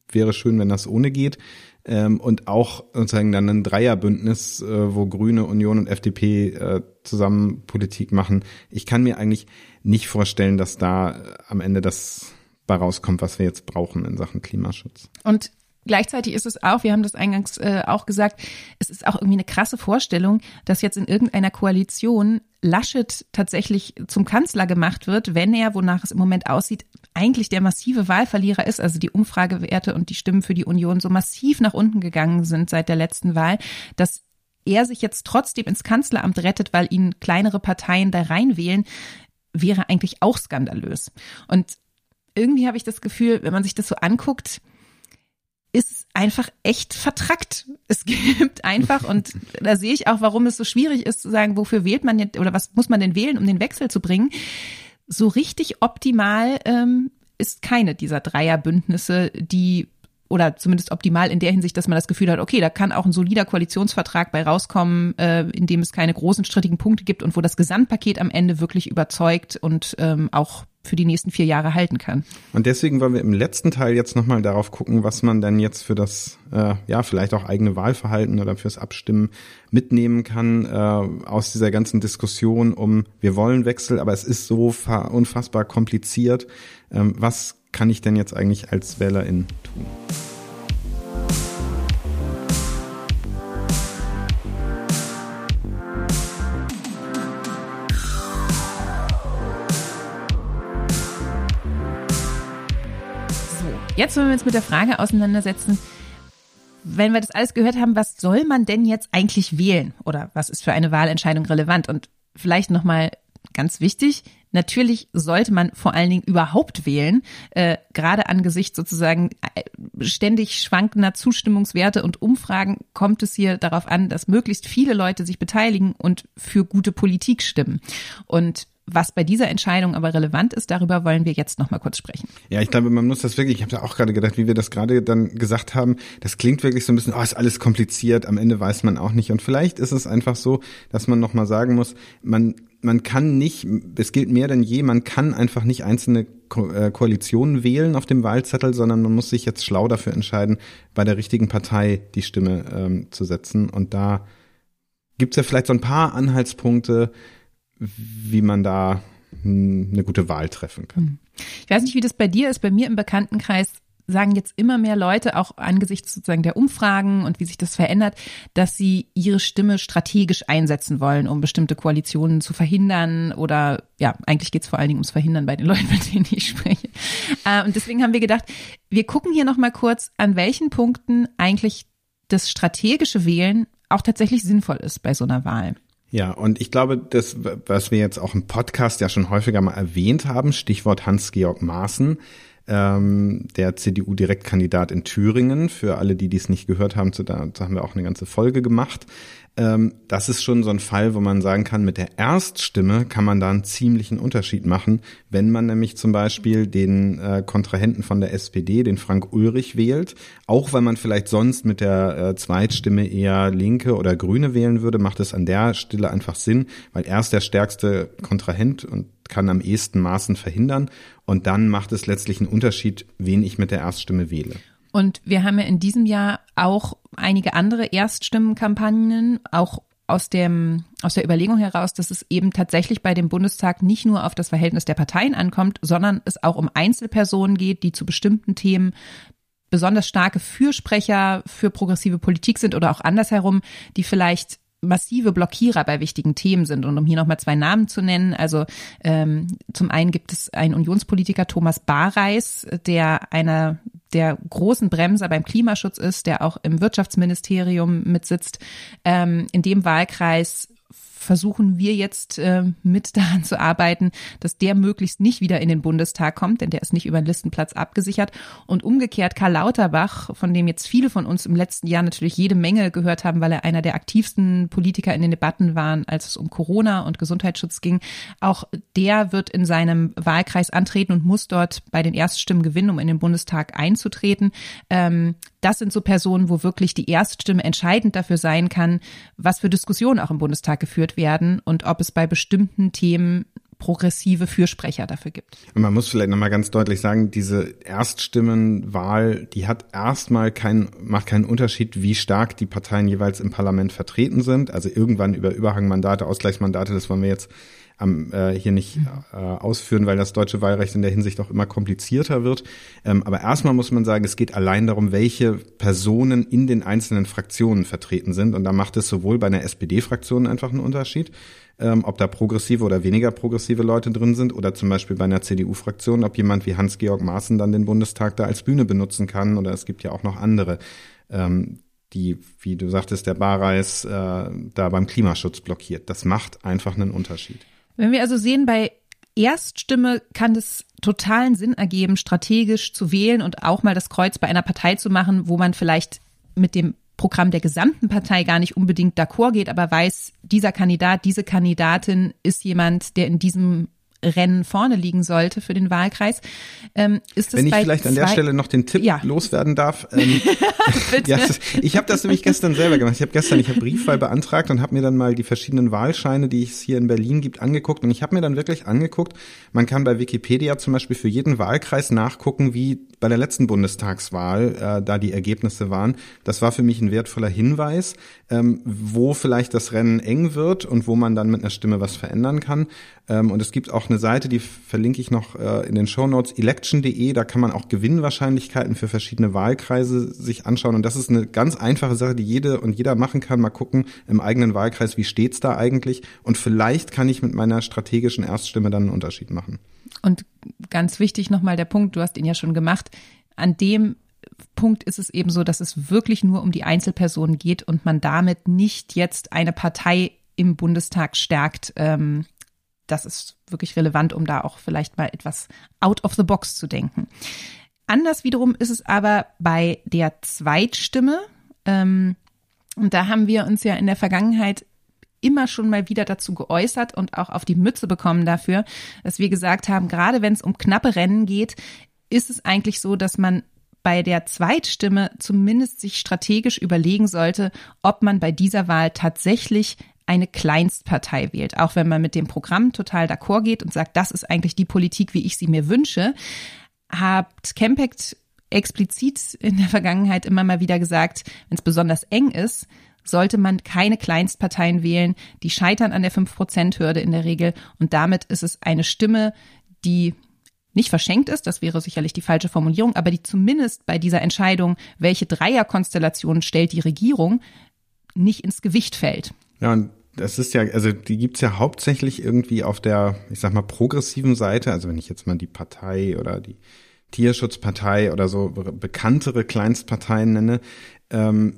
wäre schön, wenn das ohne geht. Ähm, und auch sozusagen dann ein Dreierbündnis, äh, wo Grüne, Union und FDP äh, zusammen Politik machen. Ich kann mir eigentlich nicht vorstellen, dass da äh, am Ende das bei rauskommt, was wir jetzt brauchen in Sachen Klimaschutz. Und Gleichzeitig ist es auch, wir haben das eingangs äh, auch gesagt, es ist auch irgendwie eine krasse Vorstellung, dass jetzt in irgendeiner Koalition Laschet tatsächlich zum Kanzler gemacht wird, wenn er, wonach es im Moment aussieht, eigentlich der massive Wahlverlierer ist, also die Umfragewerte und die Stimmen für die Union so massiv nach unten gegangen sind seit der letzten Wahl, dass er sich jetzt trotzdem ins Kanzleramt rettet, weil ihn kleinere Parteien da reinwählen, wäre eigentlich auch skandalös. Und irgendwie habe ich das Gefühl, wenn man sich das so anguckt, ist einfach echt vertrackt. Es (laughs) gibt einfach, und da sehe ich auch, warum es so schwierig ist zu sagen, wofür wählt man jetzt oder was muss man denn wählen, um den Wechsel zu bringen. So richtig optimal ähm, ist keine dieser Dreierbündnisse, die oder zumindest optimal in der Hinsicht, dass man das Gefühl hat, okay, da kann auch ein solider Koalitionsvertrag bei rauskommen, äh, in dem es keine großen strittigen Punkte gibt und wo das Gesamtpaket am Ende wirklich überzeugt und ähm, auch für die nächsten vier Jahre halten kann. Und deswegen wollen wir im letzten Teil jetzt nochmal darauf gucken, was man dann jetzt für das, äh, ja, vielleicht auch eigene Wahlverhalten oder fürs Abstimmen mitnehmen kann äh, aus dieser ganzen Diskussion um, wir wollen Wechsel, aber es ist so unfassbar kompliziert. Ähm, was kann ich denn jetzt eigentlich als Wählerin tun? Jetzt wollen wir uns mit der Frage auseinandersetzen, wenn wir das alles gehört haben, was soll man denn jetzt eigentlich wählen? Oder was ist für eine Wahlentscheidung relevant? Und vielleicht nochmal ganz wichtig, natürlich sollte man vor allen Dingen überhaupt wählen, äh, gerade angesichts sozusagen äh, ständig schwankender Zustimmungswerte und Umfragen kommt es hier darauf an, dass möglichst viele Leute sich beteiligen und für gute Politik stimmen. Und was bei dieser Entscheidung aber relevant ist, darüber wollen wir jetzt noch mal kurz sprechen. Ja, ich glaube, man muss das wirklich, ich habe da auch gerade gedacht, wie wir das gerade dann gesagt haben, das klingt wirklich so ein bisschen, oh, ist alles kompliziert, am Ende weiß man auch nicht. Und vielleicht ist es einfach so, dass man noch mal sagen muss, man man kann nicht, es gilt mehr denn je, man kann einfach nicht einzelne Ko äh, Koalitionen wählen auf dem Wahlzettel, sondern man muss sich jetzt schlau dafür entscheiden, bei der richtigen Partei die Stimme ähm, zu setzen. Und da gibt's ja vielleicht so ein paar Anhaltspunkte, wie man da eine gute Wahl treffen kann. Hm. Ich weiß nicht, wie das bei dir ist. Bei mir im Bekanntenkreis sagen jetzt immer mehr Leute, auch angesichts sozusagen der Umfragen und wie sich das verändert, dass sie ihre Stimme strategisch einsetzen wollen, um bestimmte Koalitionen zu verhindern oder ja, eigentlich geht es vor allen Dingen ums Verhindern bei den (laughs) Leuten, mit denen ich spreche. Äh, und deswegen haben wir gedacht, wir gucken hier nochmal kurz, an welchen Punkten eigentlich das strategische Wählen auch tatsächlich sinnvoll ist bei so einer Wahl. Ja, und ich glaube, das, was wir jetzt auch im Podcast ja schon häufiger mal erwähnt haben, Stichwort Hans-Georg Maaßen, ähm, der CDU-Direktkandidat in Thüringen. Für alle, die dies nicht gehört haben, zu, da, da haben wir auch eine ganze Folge gemacht. Ähm, das ist schon so ein Fall, wo man sagen kann, mit der Erststimme kann man da einen ziemlichen Unterschied machen, wenn man nämlich zum Beispiel den äh, Kontrahenten von der SPD, den Frank Ulrich wählt, auch wenn man vielleicht sonst mit der äh, Zweitstimme eher Linke oder Grüne wählen würde, macht es an der Stelle einfach Sinn, weil er ist der stärkste Kontrahent und kann am ehesten Maßen verhindern und dann macht es letztlich einen Unterschied, wen ich mit der Erststimme wähle. Und wir haben ja in diesem Jahr auch einige andere Erststimmenkampagnen, auch aus dem, aus der Überlegung heraus, dass es eben tatsächlich bei dem Bundestag nicht nur auf das Verhältnis der Parteien ankommt, sondern es auch um Einzelpersonen geht, die zu bestimmten Themen besonders starke Fürsprecher für progressive Politik sind oder auch andersherum, die vielleicht massive Blockierer bei wichtigen Themen sind. Und um hier nochmal zwei Namen zu nennen, also ähm, zum einen gibt es einen Unionspolitiker Thomas Bareis, der einer der großen Bremser beim Klimaschutz ist, der auch im Wirtschaftsministerium mitsitzt. Ähm, in dem Wahlkreis versuchen wir jetzt äh, mit (laughs) daran zu arbeiten, dass der möglichst nicht wieder in den Bundestag kommt, denn der ist nicht über den Listenplatz abgesichert. Und umgekehrt Karl Lauterbach, von dem jetzt viele von uns im letzten Jahr natürlich jede Menge gehört haben, weil er einer der aktivsten Politiker in den Debatten waren, als es um Corona und Gesundheitsschutz ging, auch der wird in seinem Wahlkreis antreten und muss dort bei den Erststimmen gewinnen, um in den Bundestag einzutreten. Ähm, das sind so Personen, wo wirklich die Erststimme entscheidend dafür sein kann, was für Diskussionen auch im Bundestag geführt werden und ob es bei bestimmten Themen progressive Fürsprecher dafür gibt. Und man muss vielleicht nochmal ganz deutlich sagen, diese Erststimmenwahl, die hat erstmal keinen, macht keinen Unterschied, wie stark die Parteien jeweils im Parlament vertreten sind. Also irgendwann über Überhangmandate, Ausgleichsmandate, das wollen wir jetzt am, äh, hier nicht äh, ausführen, weil das deutsche Wahlrecht in der Hinsicht auch immer komplizierter wird. Ähm, aber erstmal muss man sagen, es geht allein darum, welche Personen in den einzelnen Fraktionen vertreten sind. Und da macht es sowohl bei einer SPD-Fraktion einfach einen Unterschied, ähm, ob da progressive oder weniger progressive Leute drin sind oder zum Beispiel bei einer CDU-Fraktion, ob jemand wie Hans-Georg Maaßen dann den Bundestag da als Bühne benutzen kann oder es gibt ja auch noch andere. Ähm, die, wie du sagtest, der Barreis äh, da beim Klimaschutz blockiert. Das macht einfach einen Unterschied. Wenn wir also sehen, bei Erststimme kann es totalen Sinn ergeben, strategisch zu wählen und auch mal das Kreuz bei einer Partei zu machen, wo man vielleicht mit dem Programm der gesamten Partei gar nicht unbedingt d'accord geht, aber weiß, dieser Kandidat, diese Kandidatin ist jemand, der in diesem Rennen vorne liegen sollte für den Wahlkreis. Ähm, ist Wenn ich vielleicht an der Stelle noch den Tipp ja. loswerden darf. (laughs) Ähm, ja, ich habe das nämlich gestern selber gemacht. Ich habe gestern, ich habe Briefwahl beantragt und habe mir dann mal die verschiedenen Wahlscheine, die es hier in Berlin gibt, angeguckt. Und ich habe mir dann wirklich angeguckt, man kann bei Wikipedia zum Beispiel für jeden Wahlkreis nachgucken, wie bei der letzten Bundestagswahl äh, da die Ergebnisse waren. Das war für mich ein wertvoller Hinweis, ähm, wo vielleicht das Rennen eng wird und wo man dann mit einer Stimme was verändern kann. Ähm, und es gibt auch eine Seite, die verlinke ich noch äh, in den Show Notes, election.de, da kann man auch Gewinnwahrscheinlichkeiten für verschiedene Wahlkreise sich anschauen. Und das ist eine ganz einfache Sache, die jede und jeder machen kann. Mal gucken im eigenen Wahlkreis, wie steht's da eigentlich? Und vielleicht kann ich mit meiner strategischen Erststimme dann einen Unterschied machen. Und ganz wichtig nochmal der Punkt, du hast ihn ja schon gemacht, an dem Punkt ist es eben so, dass es wirklich nur um die Einzelpersonen geht und man damit nicht jetzt eine Partei im Bundestag stärkt. Ähm, das ist wirklich relevant, um da auch vielleicht mal etwas out of the box zu denken. Anders wiederum ist es aber bei der Zweitstimme. Ähm, und da haben wir uns ja in der Vergangenheit immer schon mal wieder dazu geäußert und auch auf die Mütze bekommen dafür, dass wir gesagt haben, gerade wenn es um knappe Rennen geht, ist es eigentlich so, dass man bei der Zweitstimme zumindest sich strategisch überlegen sollte, ob man bei dieser Wahl tatsächlich eine Kleinstpartei wählt, auch wenn man mit dem Programm total d'accord geht und sagt, das ist eigentlich die Politik, wie ich sie mir wünsche, hat Campact explizit in der Vergangenheit immer mal wieder gesagt, wenn es besonders eng ist, sollte man keine Kleinstparteien wählen. Die scheitern an der 5-Prozent-Hürde in der Regel. Und damit ist es eine Stimme, die nicht verschenkt ist, das wäre sicherlich die falsche Formulierung, aber die zumindest bei dieser Entscheidung, welche Dreierkonstellation stellt die Regierung, nicht ins Gewicht fällt. Ja, und das ist ja, also die gibt's ja hauptsächlich irgendwie auf der, ich sag mal, progressiven Seite. Also wenn ich jetzt mal die Partei oder die Tierschutzpartei oder so bekanntere Kleinstparteien nenne, ähm,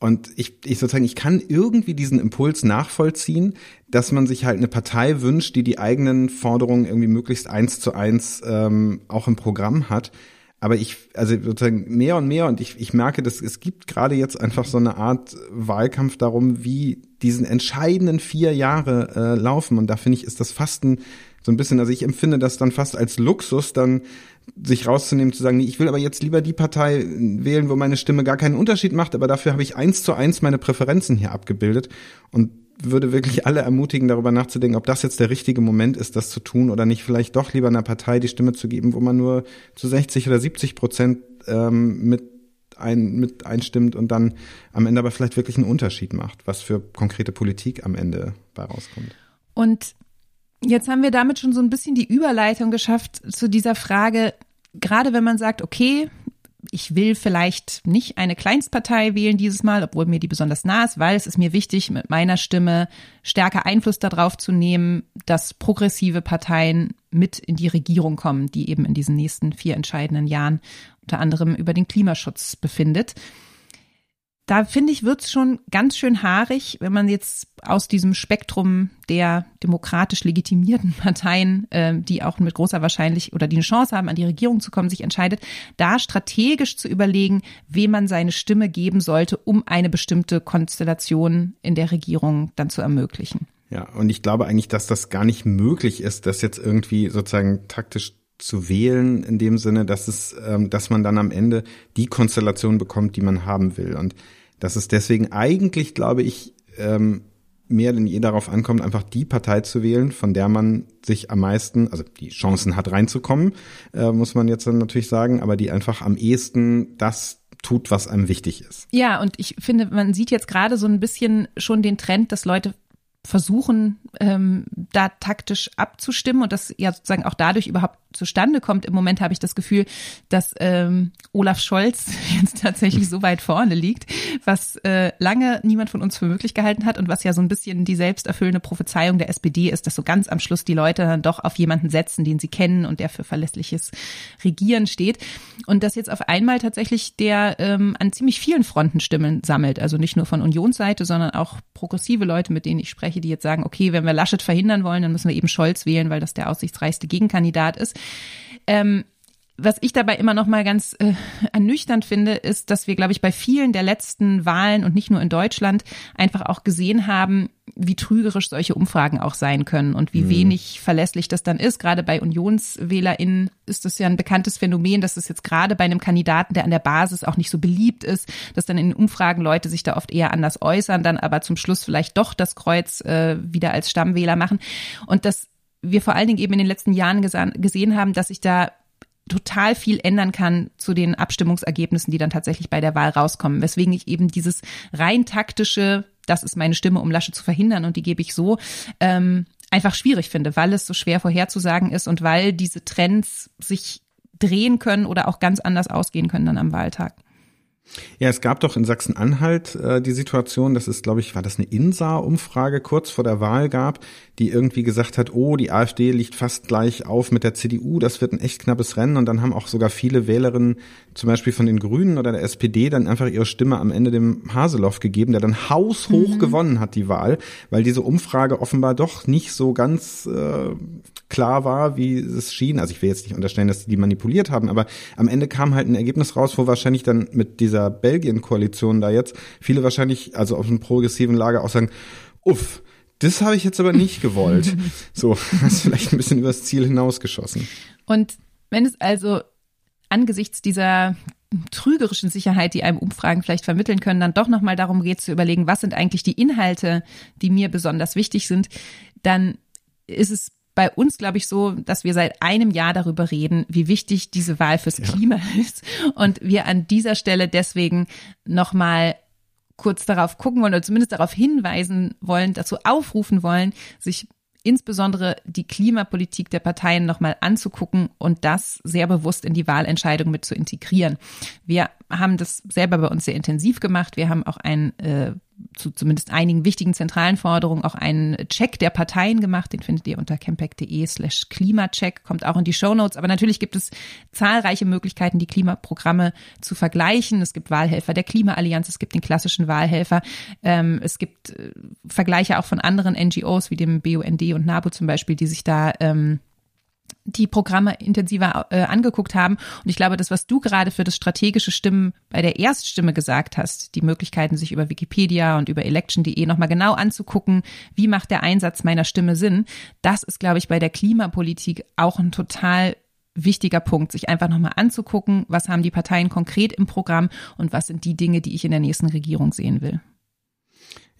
und ich, ich sozusagen, ich kann irgendwie diesen Impuls nachvollziehen, dass man sich halt eine Partei wünscht, die die eigenen Forderungen irgendwie möglichst eins zu eins ähm, auch im Programm hat. Aber ich, also sozusagen mehr und mehr und ich, ich merke, dass es gibt gerade jetzt einfach so eine Art Wahlkampf darum, wie diesen entscheidenden vier Jahre äh, laufen. Und da finde ich, ist das fast ein, so ein bisschen, also ich empfinde das dann fast als Luxus, dann sich rauszunehmen, zu sagen, ich will aber jetzt lieber die Partei wählen, wo meine Stimme gar keinen Unterschied macht, aber dafür habe ich eins zu eins meine Präferenzen hier abgebildet. Und würde wirklich alle ermutigen, darüber nachzudenken, ob das jetzt der richtige Moment ist, das zu tun oder nicht vielleicht doch lieber einer Partei die Stimme zu geben, wo man nur zu 60 oder 70 Prozent ähm, mit ein, mit einstimmt und dann am Ende aber vielleicht wirklich einen Unterschied macht, was für konkrete Politik am Ende bei rauskommt. Und jetzt haben wir damit schon so ein bisschen die Überleitung geschafft zu dieser Frage, gerade wenn man sagt, okay, ich will vielleicht nicht eine Kleinstpartei wählen dieses Mal, obwohl mir die besonders nah ist, weil es ist mir wichtig, mit meiner Stimme stärker Einfluss darauf zu nehmen, dass progressive Parteien mit in die Regierung kommen, die eben in diesen nächsten vier entscheidenden Jahren unter anderem über den Klimaschutz befindet da finde ich, wird's schon ganz schön haarig, wenn man jetzt aus diesem Spektrum der demokratisch legitimierten (laughs) Parteien, äh, die auch mit großer Wahrscheinlichkeit oder die eine Chance haben, an die Regierung zu kommen, sich entscheidet, da strategisch zu überlegen, wem man seine Stimme geben sollte, um eine bestimmte Konstellation in der Regierung dann zu ermöglichen. Ja, und ich glaube eigentlich, dass das gar nicht möglich ist, das jetzt irgendwie sozusagen taktisch zu wählen, in dem Sinne, dass es, ähm, dass man dann am Ende die Konstellation bekommt, die man haben will. Und dass es deswegen eigentlich, glaube ich, ähm, mehr denn je darauf ankommt, einfach die Partei zu wählen, von der man sich am meisten, also die Chancen hat reinzukommen, äh, muss man jetzt dann natürlich sagen, aber die einfach am ehesten das tut, was einem wichtig ist. Ja, und ich finde, man sieht jetzt gerade so ein bisschen schon den Trend, dass Leute versuchen, ähm, da taktisch abzustimmen und das ja sozusagen auch dadurch überhaupt zustande kommt. Im Moment habe ich das Gefühl, dass ähm, Olaf Scholz (laughs) jetzt tatsächlich so weit vorne liegt, was äh, lange niemand von uns für möglich gehalten hat und was ja so ein bisschen die selbsterfüllende Prophezeiung der SPD ist, dass so ganz am Schluss die Leute dann doch auf jemanden setzen, den sie kennen und der für verlässliches Regieren steht. Und dass jetzt auf einmal tatsächlich der ähm, an ziemlich vielen Fronten Stimmen sammelt. Also nicht nur von Unionsseite, sondern auch progressive Leute, mit denen ich spreche, die jetzt sagen, okay, wenn wir Laschet verhindern wollen, dann müssen wir eben Scholz wählen, weil das der aussichtsreichste Gegenkandidat ist. Ähm, was ich dabei immer noch mal ganz äh, ernüchternd finde, ist, dass wir, glaube ich, bei vielen der letzten Wahlen und nicht nur in Deutschland einfach auch gesehen haben, wie trügerisch solche Umfragen auch sein können und wie mhm. wenig verlässlich das dann ist. Gerade bei UnionswählerInnen ist das ja ein bekanntes Phänomen, dass es jetzt gerade bei einem Kandidaten, der an der Basis auch nicht so beliebt ist, dass dann in den Umfragen Leute sich da oft eher anders äußern, dann aber zum Schluss vielleicht doch das Kreuz äh, wieder als Stammwähler machen. Und das wir vor allen Dingen eben in den letzten Jahren gesehen haben, dass sich da total viel ändern kann zu den Abstimmungsergebnissen, die dann tatsächlich bei der Wahl rauskommen. Weswegen ich eben dieses rein taktische, das ist meine Stimme, um Lasche zu verhindern und die gebe ich so, ähm, einfach schwierig finde, weil es so schwer vorherzusagen ist und weil diese Trends sich drehen können oder auch ganz anders ausgehen können dann am Wahltag. Ja, es gab doch in Sachsen-Anhalt äh, die Situation, das ist, glaube ich, war das eine INSA-Umfrage kurz vor der Wahl gab, die irgendwie gesagt hat, oh, die AfD liegt fast gleich auf mit der CDU, das wird ein echt knappes Rennen. Und dann haben auch sogar viele Wählerinnen, zum Beispiel von den Grünen oder der SPD, dann einfach ihre Stimme am Ende dem Haseloff gegeben, der dann haushoch mhm. gewonnen hat, die Wahl, weil diese Umfrage offenbar doch nicht so ganz äh, klar war, wie es schien. Also ich will jetzt nicht unterstellen, dass die manipuliert haben, aber am Ende kam halt ein Ergebnis raus, wo wahrscheinlich dann mit dieser Belgien-Koalition da jetzt viele wahrscheinlich, also aus dem progressiven Lager auch sagen, uff, das habe ich jetzt aber nicht (laughs) gewollt. so, (laughs) hast vielleicht ein bisschen übers Ziel hinausgeschossen. Und wenn es also angesichts dieser trügerischen Sicherheit, die einem Umfragen vielleicht vermitteln können, dann doch nochmal darum geht zu überlegen, was sind eigentlich die Inhalte, die mir besonders wichtig sind, dann ist es bei uns, glaube ich, so, dass wir seit einem Jahr darüber reden, wie wichtig diese Wahl fürs Klima ja. ist und wir an dieser Stelle deswegen nochmal kurz darauf gucken wollen oder zumindest darauf hinweisen wollen, dazu aufrufen wollen, sich insbesondere die Klimapolitik der Parteien nochmal anzugucken und das sehr bewusst in die Wahlentscheidung mit zu integrieren. Wir haben das selber bei uns sehr intensiv gemacht. Wir haben auch ein äh, zu zumindest einigen wichtigen zentralen Forderungen auch einen Check der Parteien gemacht. Den findet ihr unter campact.de slash Klimacheck, kommt auch in die Show Notes. Aber natürlich gibt es zahlreiche Möglichkeiten, die Klimaprogramme zu vergleichen. Es gibt Wahlhelfer der Klimaallianz, es gibt den klassischen Wahlhelfer, ähm, es gibt äh, Vergleiche auch von anderen NGOs wie dem BUND und NABU zum Beispiel, die sich da ähm, die Programme intensiver äh, angeguckt haben. Und ich glaube, das, was du gerade für das strategische Stimmen bei der Erststimme gesagt hast, die Möglichkeiten, sich über Wikipedia und über election.de nochmal genau anzugucken, wie macht der Einsatz meiner Stimme Sinn, das ist, glaube ich, bei der Klimapolitik auch ein total wichtiger Punkt, sich einfach nochmal anzugucken, was haben die Parteien konkret im Programm und was sind die Dinge, die ich in der nächsten Regierung sehen will.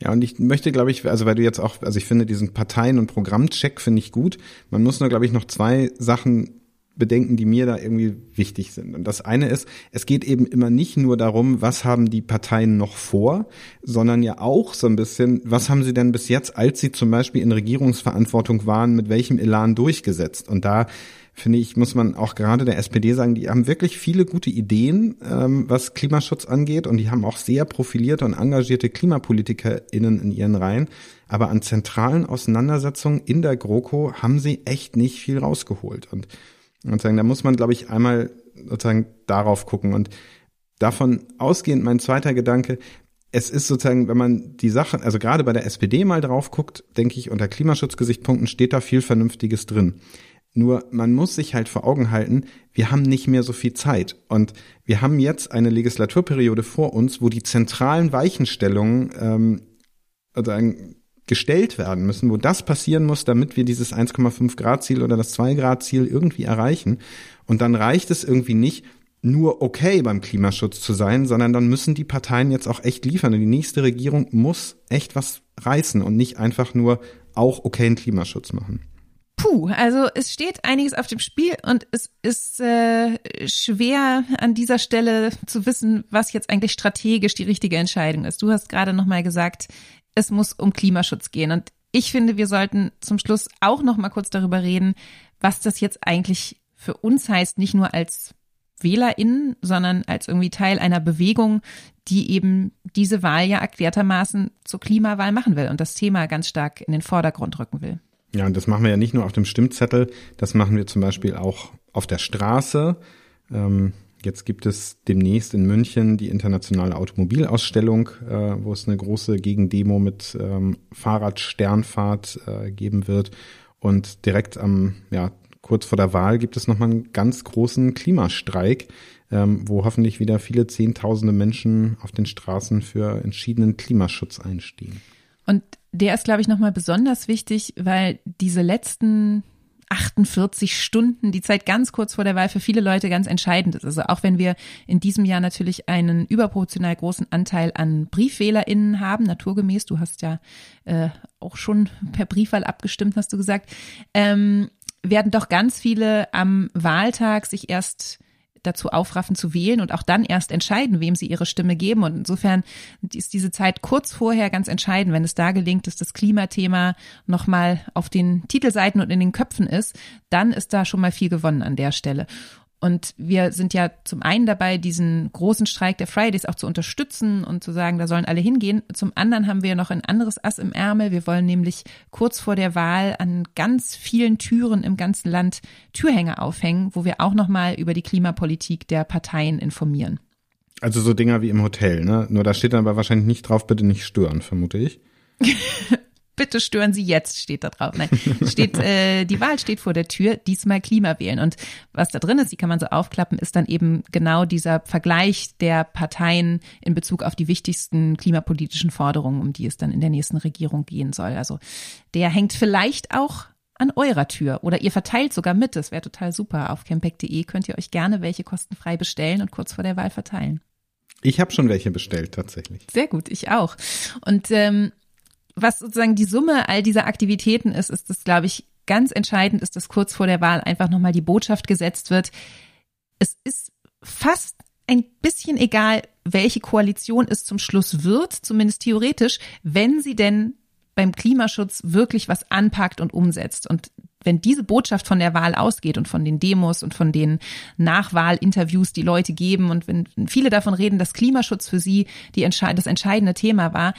Ja, und ich möchte, glaube ich, also weil du jetzt auch, also ich finde diesen Parteien- und Programmcheck finde ich gut. Man muss nur, glaube ich, noch zwei Sachen bedenken, die mir da irgendwie wichtig sind. Und das eine ist, es geht eben immer nicht nur darum, was haben die Parteien noch vor, sondern ja auch so ein bisschen, was haben sie denn bis jetzt, als sie zum Beispiel in Regierungsverantwortung waren, mit welchem Elan durchgesetzt. Und da finde ich, muss man auch gerade der SPD sagen, die haben wirklich viele gute Ideen, ähm, was Klimaschutz angeht und die haben auch sehr profilierte und engagierte KlimapolitikerInnen in ihren Reihen. Aber an zentralen Auseinandersetzungen in der GroKo haben sie echt nicht viel rausgeholt. Und sozusagen, da muss man, glaube ich, einmal sozusagen darauf gucken. Und davon ausgehend mein zweiter Gedanke, es ist sozusagen, wenn man die Sache, also gerade bei der SPD mal drauf guckt, denke ich, unter Klimaschutzgesichtspunkten steht da viel Vernünftiges drin. Nur man muss sich halt vor Augen halten, wir haben nicht mehr so viel Zeit. Und wir haben jetzt eine Legislaturperiode vor uns, wo die zentralen Weichenstellungen ähm, also gestellt werden müssen, wo das passieren muss, damit wir dieses 1,5 Grad Ziel oder das 2 Grad Ziel irgendwie erreichen. Und dann reicht es irgendwie nicht, nur okay beim Klimaschutz zu sein, sondern dann müssen die Parteien jetzt auch echt liefern. Und die nächste Regierung muss echt was reißen und nicht einfach nur auch okay einen Klimaschutz machen. Puh, also es steht einiges auf dem Spiel und es ist äh, schwer an dieser Stelle zu wissen, was jetzt eigentlich strategisch die richtige Entscheidung ist. Du hast gerade noch mal gesagt, es muss um Klimaschutz gehen und ich finde, wir sollten zum Schluss auch noch mal kurz darüber reden, was das jetzt eigentlich für uns heißt, nicht nur als WählerInnen, sondern als irgendwie Teil einer Bewegung, die eben diese Wahl ja erklärtermaßen zur Klimawahl machen will und das Thema ganz stark in den Vordergrund rücken will. Ja, und das machen wir ja nicht nur auf dem Stimmzettel, das machen wir zum Beispiel auch auf der Straße. Ähm, jetzt gibt es demnächst in München die internationale Automobilausstellung, äh, wo es eine große Gegendemo mit ähm, Fahrradsternfahrt äh, geben wird. Und direkt am, ja, kurz vor der Wahl gibt es nochmal einen ganz großen Klimastreik, ähm, wo hoffentlich wieder viele Zehntausende Menschen auf den Straßen für entschiedenen Klimaschutz einstehen. Und der ist, glaube ich, nochmal besonders wichtig, weil diese letzten 48 Stunden, die Zeit ganz kurz vor der Wahl für viele Leute ganz entscheidend ist. Also auch wenn wir in diesem Jahr natürlich einen überproportional großen Anteil an BriefwählerInnen haben, naturgemäß, du hast ja äh, auch schon per Briefwahl abgestimmt, hast du gesagt, ähm, werden doch ganz viele am Wahltag sich erst dazu aufraffen zu wählen und auch dann erst entscheiden, wem sie ihre Stimme geben. Und insofern ist diese Zeit kurz vorher ganz entscheidend, wenn es da gelingt, dass das Klimathema nochmal auf den Titelseiten und in den Köpfen ist, dann ist da schon mal viel gewonnen an der Stelle. Und wir sind ja zum einen dabei, diesen großen Streik der Fridays auch zu unterstützen und zu sagen, da sollen alle hingehen. Zum anderen haben wir noch ein anderes Ass im Ärmel. Wir wollen nämlich kurz vor der Wahl an ganz vielen Türen im ganzen Land Türhänger aufhängen, wo wir auch nochmal über die Klimapolitik der Parteien informieren. Also so Dinger wie im Hotel, ne? Nur da steht dann aber wahrscheinlich nicht drauf, bitte nicht stören, vermute ich. (laughs) bitte stören Sie jetzt, steht da drauf. Nein, steht, (laughs) äh, die Wahl steht vor der Tür, diesmal Klima wählen. Und was da drin ist, die kann man so aufklappen, ist dann eben genau dieser Vergleich der Parteien in Bezug auf die wichtigsten klimapolitischen Forderungen, um die es dann in der nächsten Regierung gehen soll. Also der hängt vielleicht auch an eurer Tür oder ihr verteilt sogar mit. Das wäre total super. Auf campact.de könnt ihr euch gerne welche kostenfrei bestellen und kurz vor der Wahl verteilen. Ich habe schon welche bestellt, tatsächlich. Sehr gut, ich auch. Und ähm, was sozusagen die Summe all dieser Aktivitäten ist, ist das, glaube ich, ganz entscheidend ist, dass kurz vor der Wahl einfach nochmal die Botschaft gesetzt wird. Es ist fast ein bisschen egal, welche Koalition es zum Schluss wird, zumindest theoretisch, wenn sie denn beim Klimaschutz wirklich was anpackt und umsetzt. Und wenn diese Botschaft von der Wahl ausgeht und von den Demos und von den Nachwahlinterviews, die Leute geben und wenn viele davon reden, dass Klimaschutz für sie die, das entscheidende Thema war,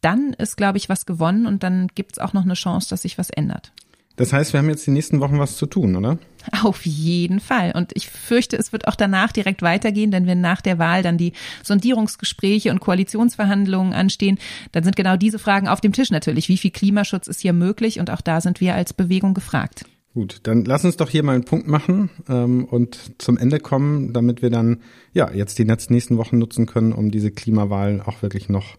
dann ist, glaube ich, was gewonnen und dann gibt es auch noch eine Chance, dass sich was ändert. Das heißt, wir haben jetzt die nächsten Wochen was zu tun, oder? Auf jeden Fall. Und ich fürchte, es wird auch danach direkt weitergehen, denn wenn nach der Wahl dann die Sondierungsgespräche und Koalitionsverhandlungen anstehen, dann sind genau diese Fragen auf dem Tisch natürlich. Wie viel Klimaschutz ist hier möglich? Und auch da sind wir als Bewegung gefragt. Gut, dann lass uns doch hier mal einen Punkt machen ähm, und zum Ende kommen, damit wir dann ja jetzt die nächsten Wochen nutzen können, um diese Klimawahl auch wirklich noch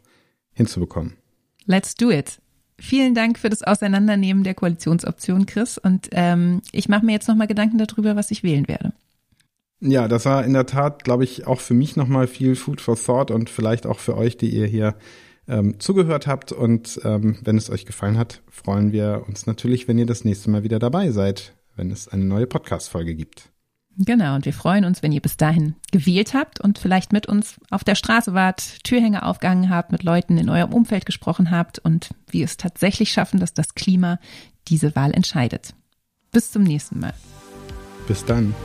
hinzubekommen. Let's do it. Vielen Dank für das Auseinandernehmen der Koalitionsoption, Chris. Und ähm, ich mache mir jetzt nochmal Gedanken darüber, was ich wählen werde. Ja, das war in der Tat, glaube ich, auch für mich nochmal viel Food for Thought und vielleicht auch für euch, die ihr hier ähm, zugehört habt. Und ähm, wenn es euch gefallen hat, freuen wir uns natürlich, wenn ihr das nächste Mal wieder dabei seid, wenn es eine neue Podcast-Folge gibt. Genau, und wir freuen uns, wenn ihr bis dahin gewählt habt und vielleicht mit uns auf der Straße wart, Türhänge aufgegangen habt, mit Leuten in eurem Umfeld gesprochen habt und wie es tatsächlich schaffen, dass das Klima diese Wahl entscheidet. Bis zum nächsten Mal. Bis dann.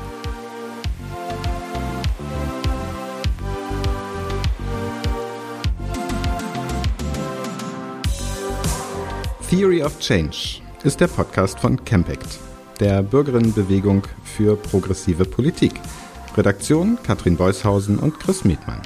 Theory of Change ist der Podcast von Campact, der Bürgerinnenbewegung für progressive Politik. Redaktion Katrin Beushausen und Chris Mietmann.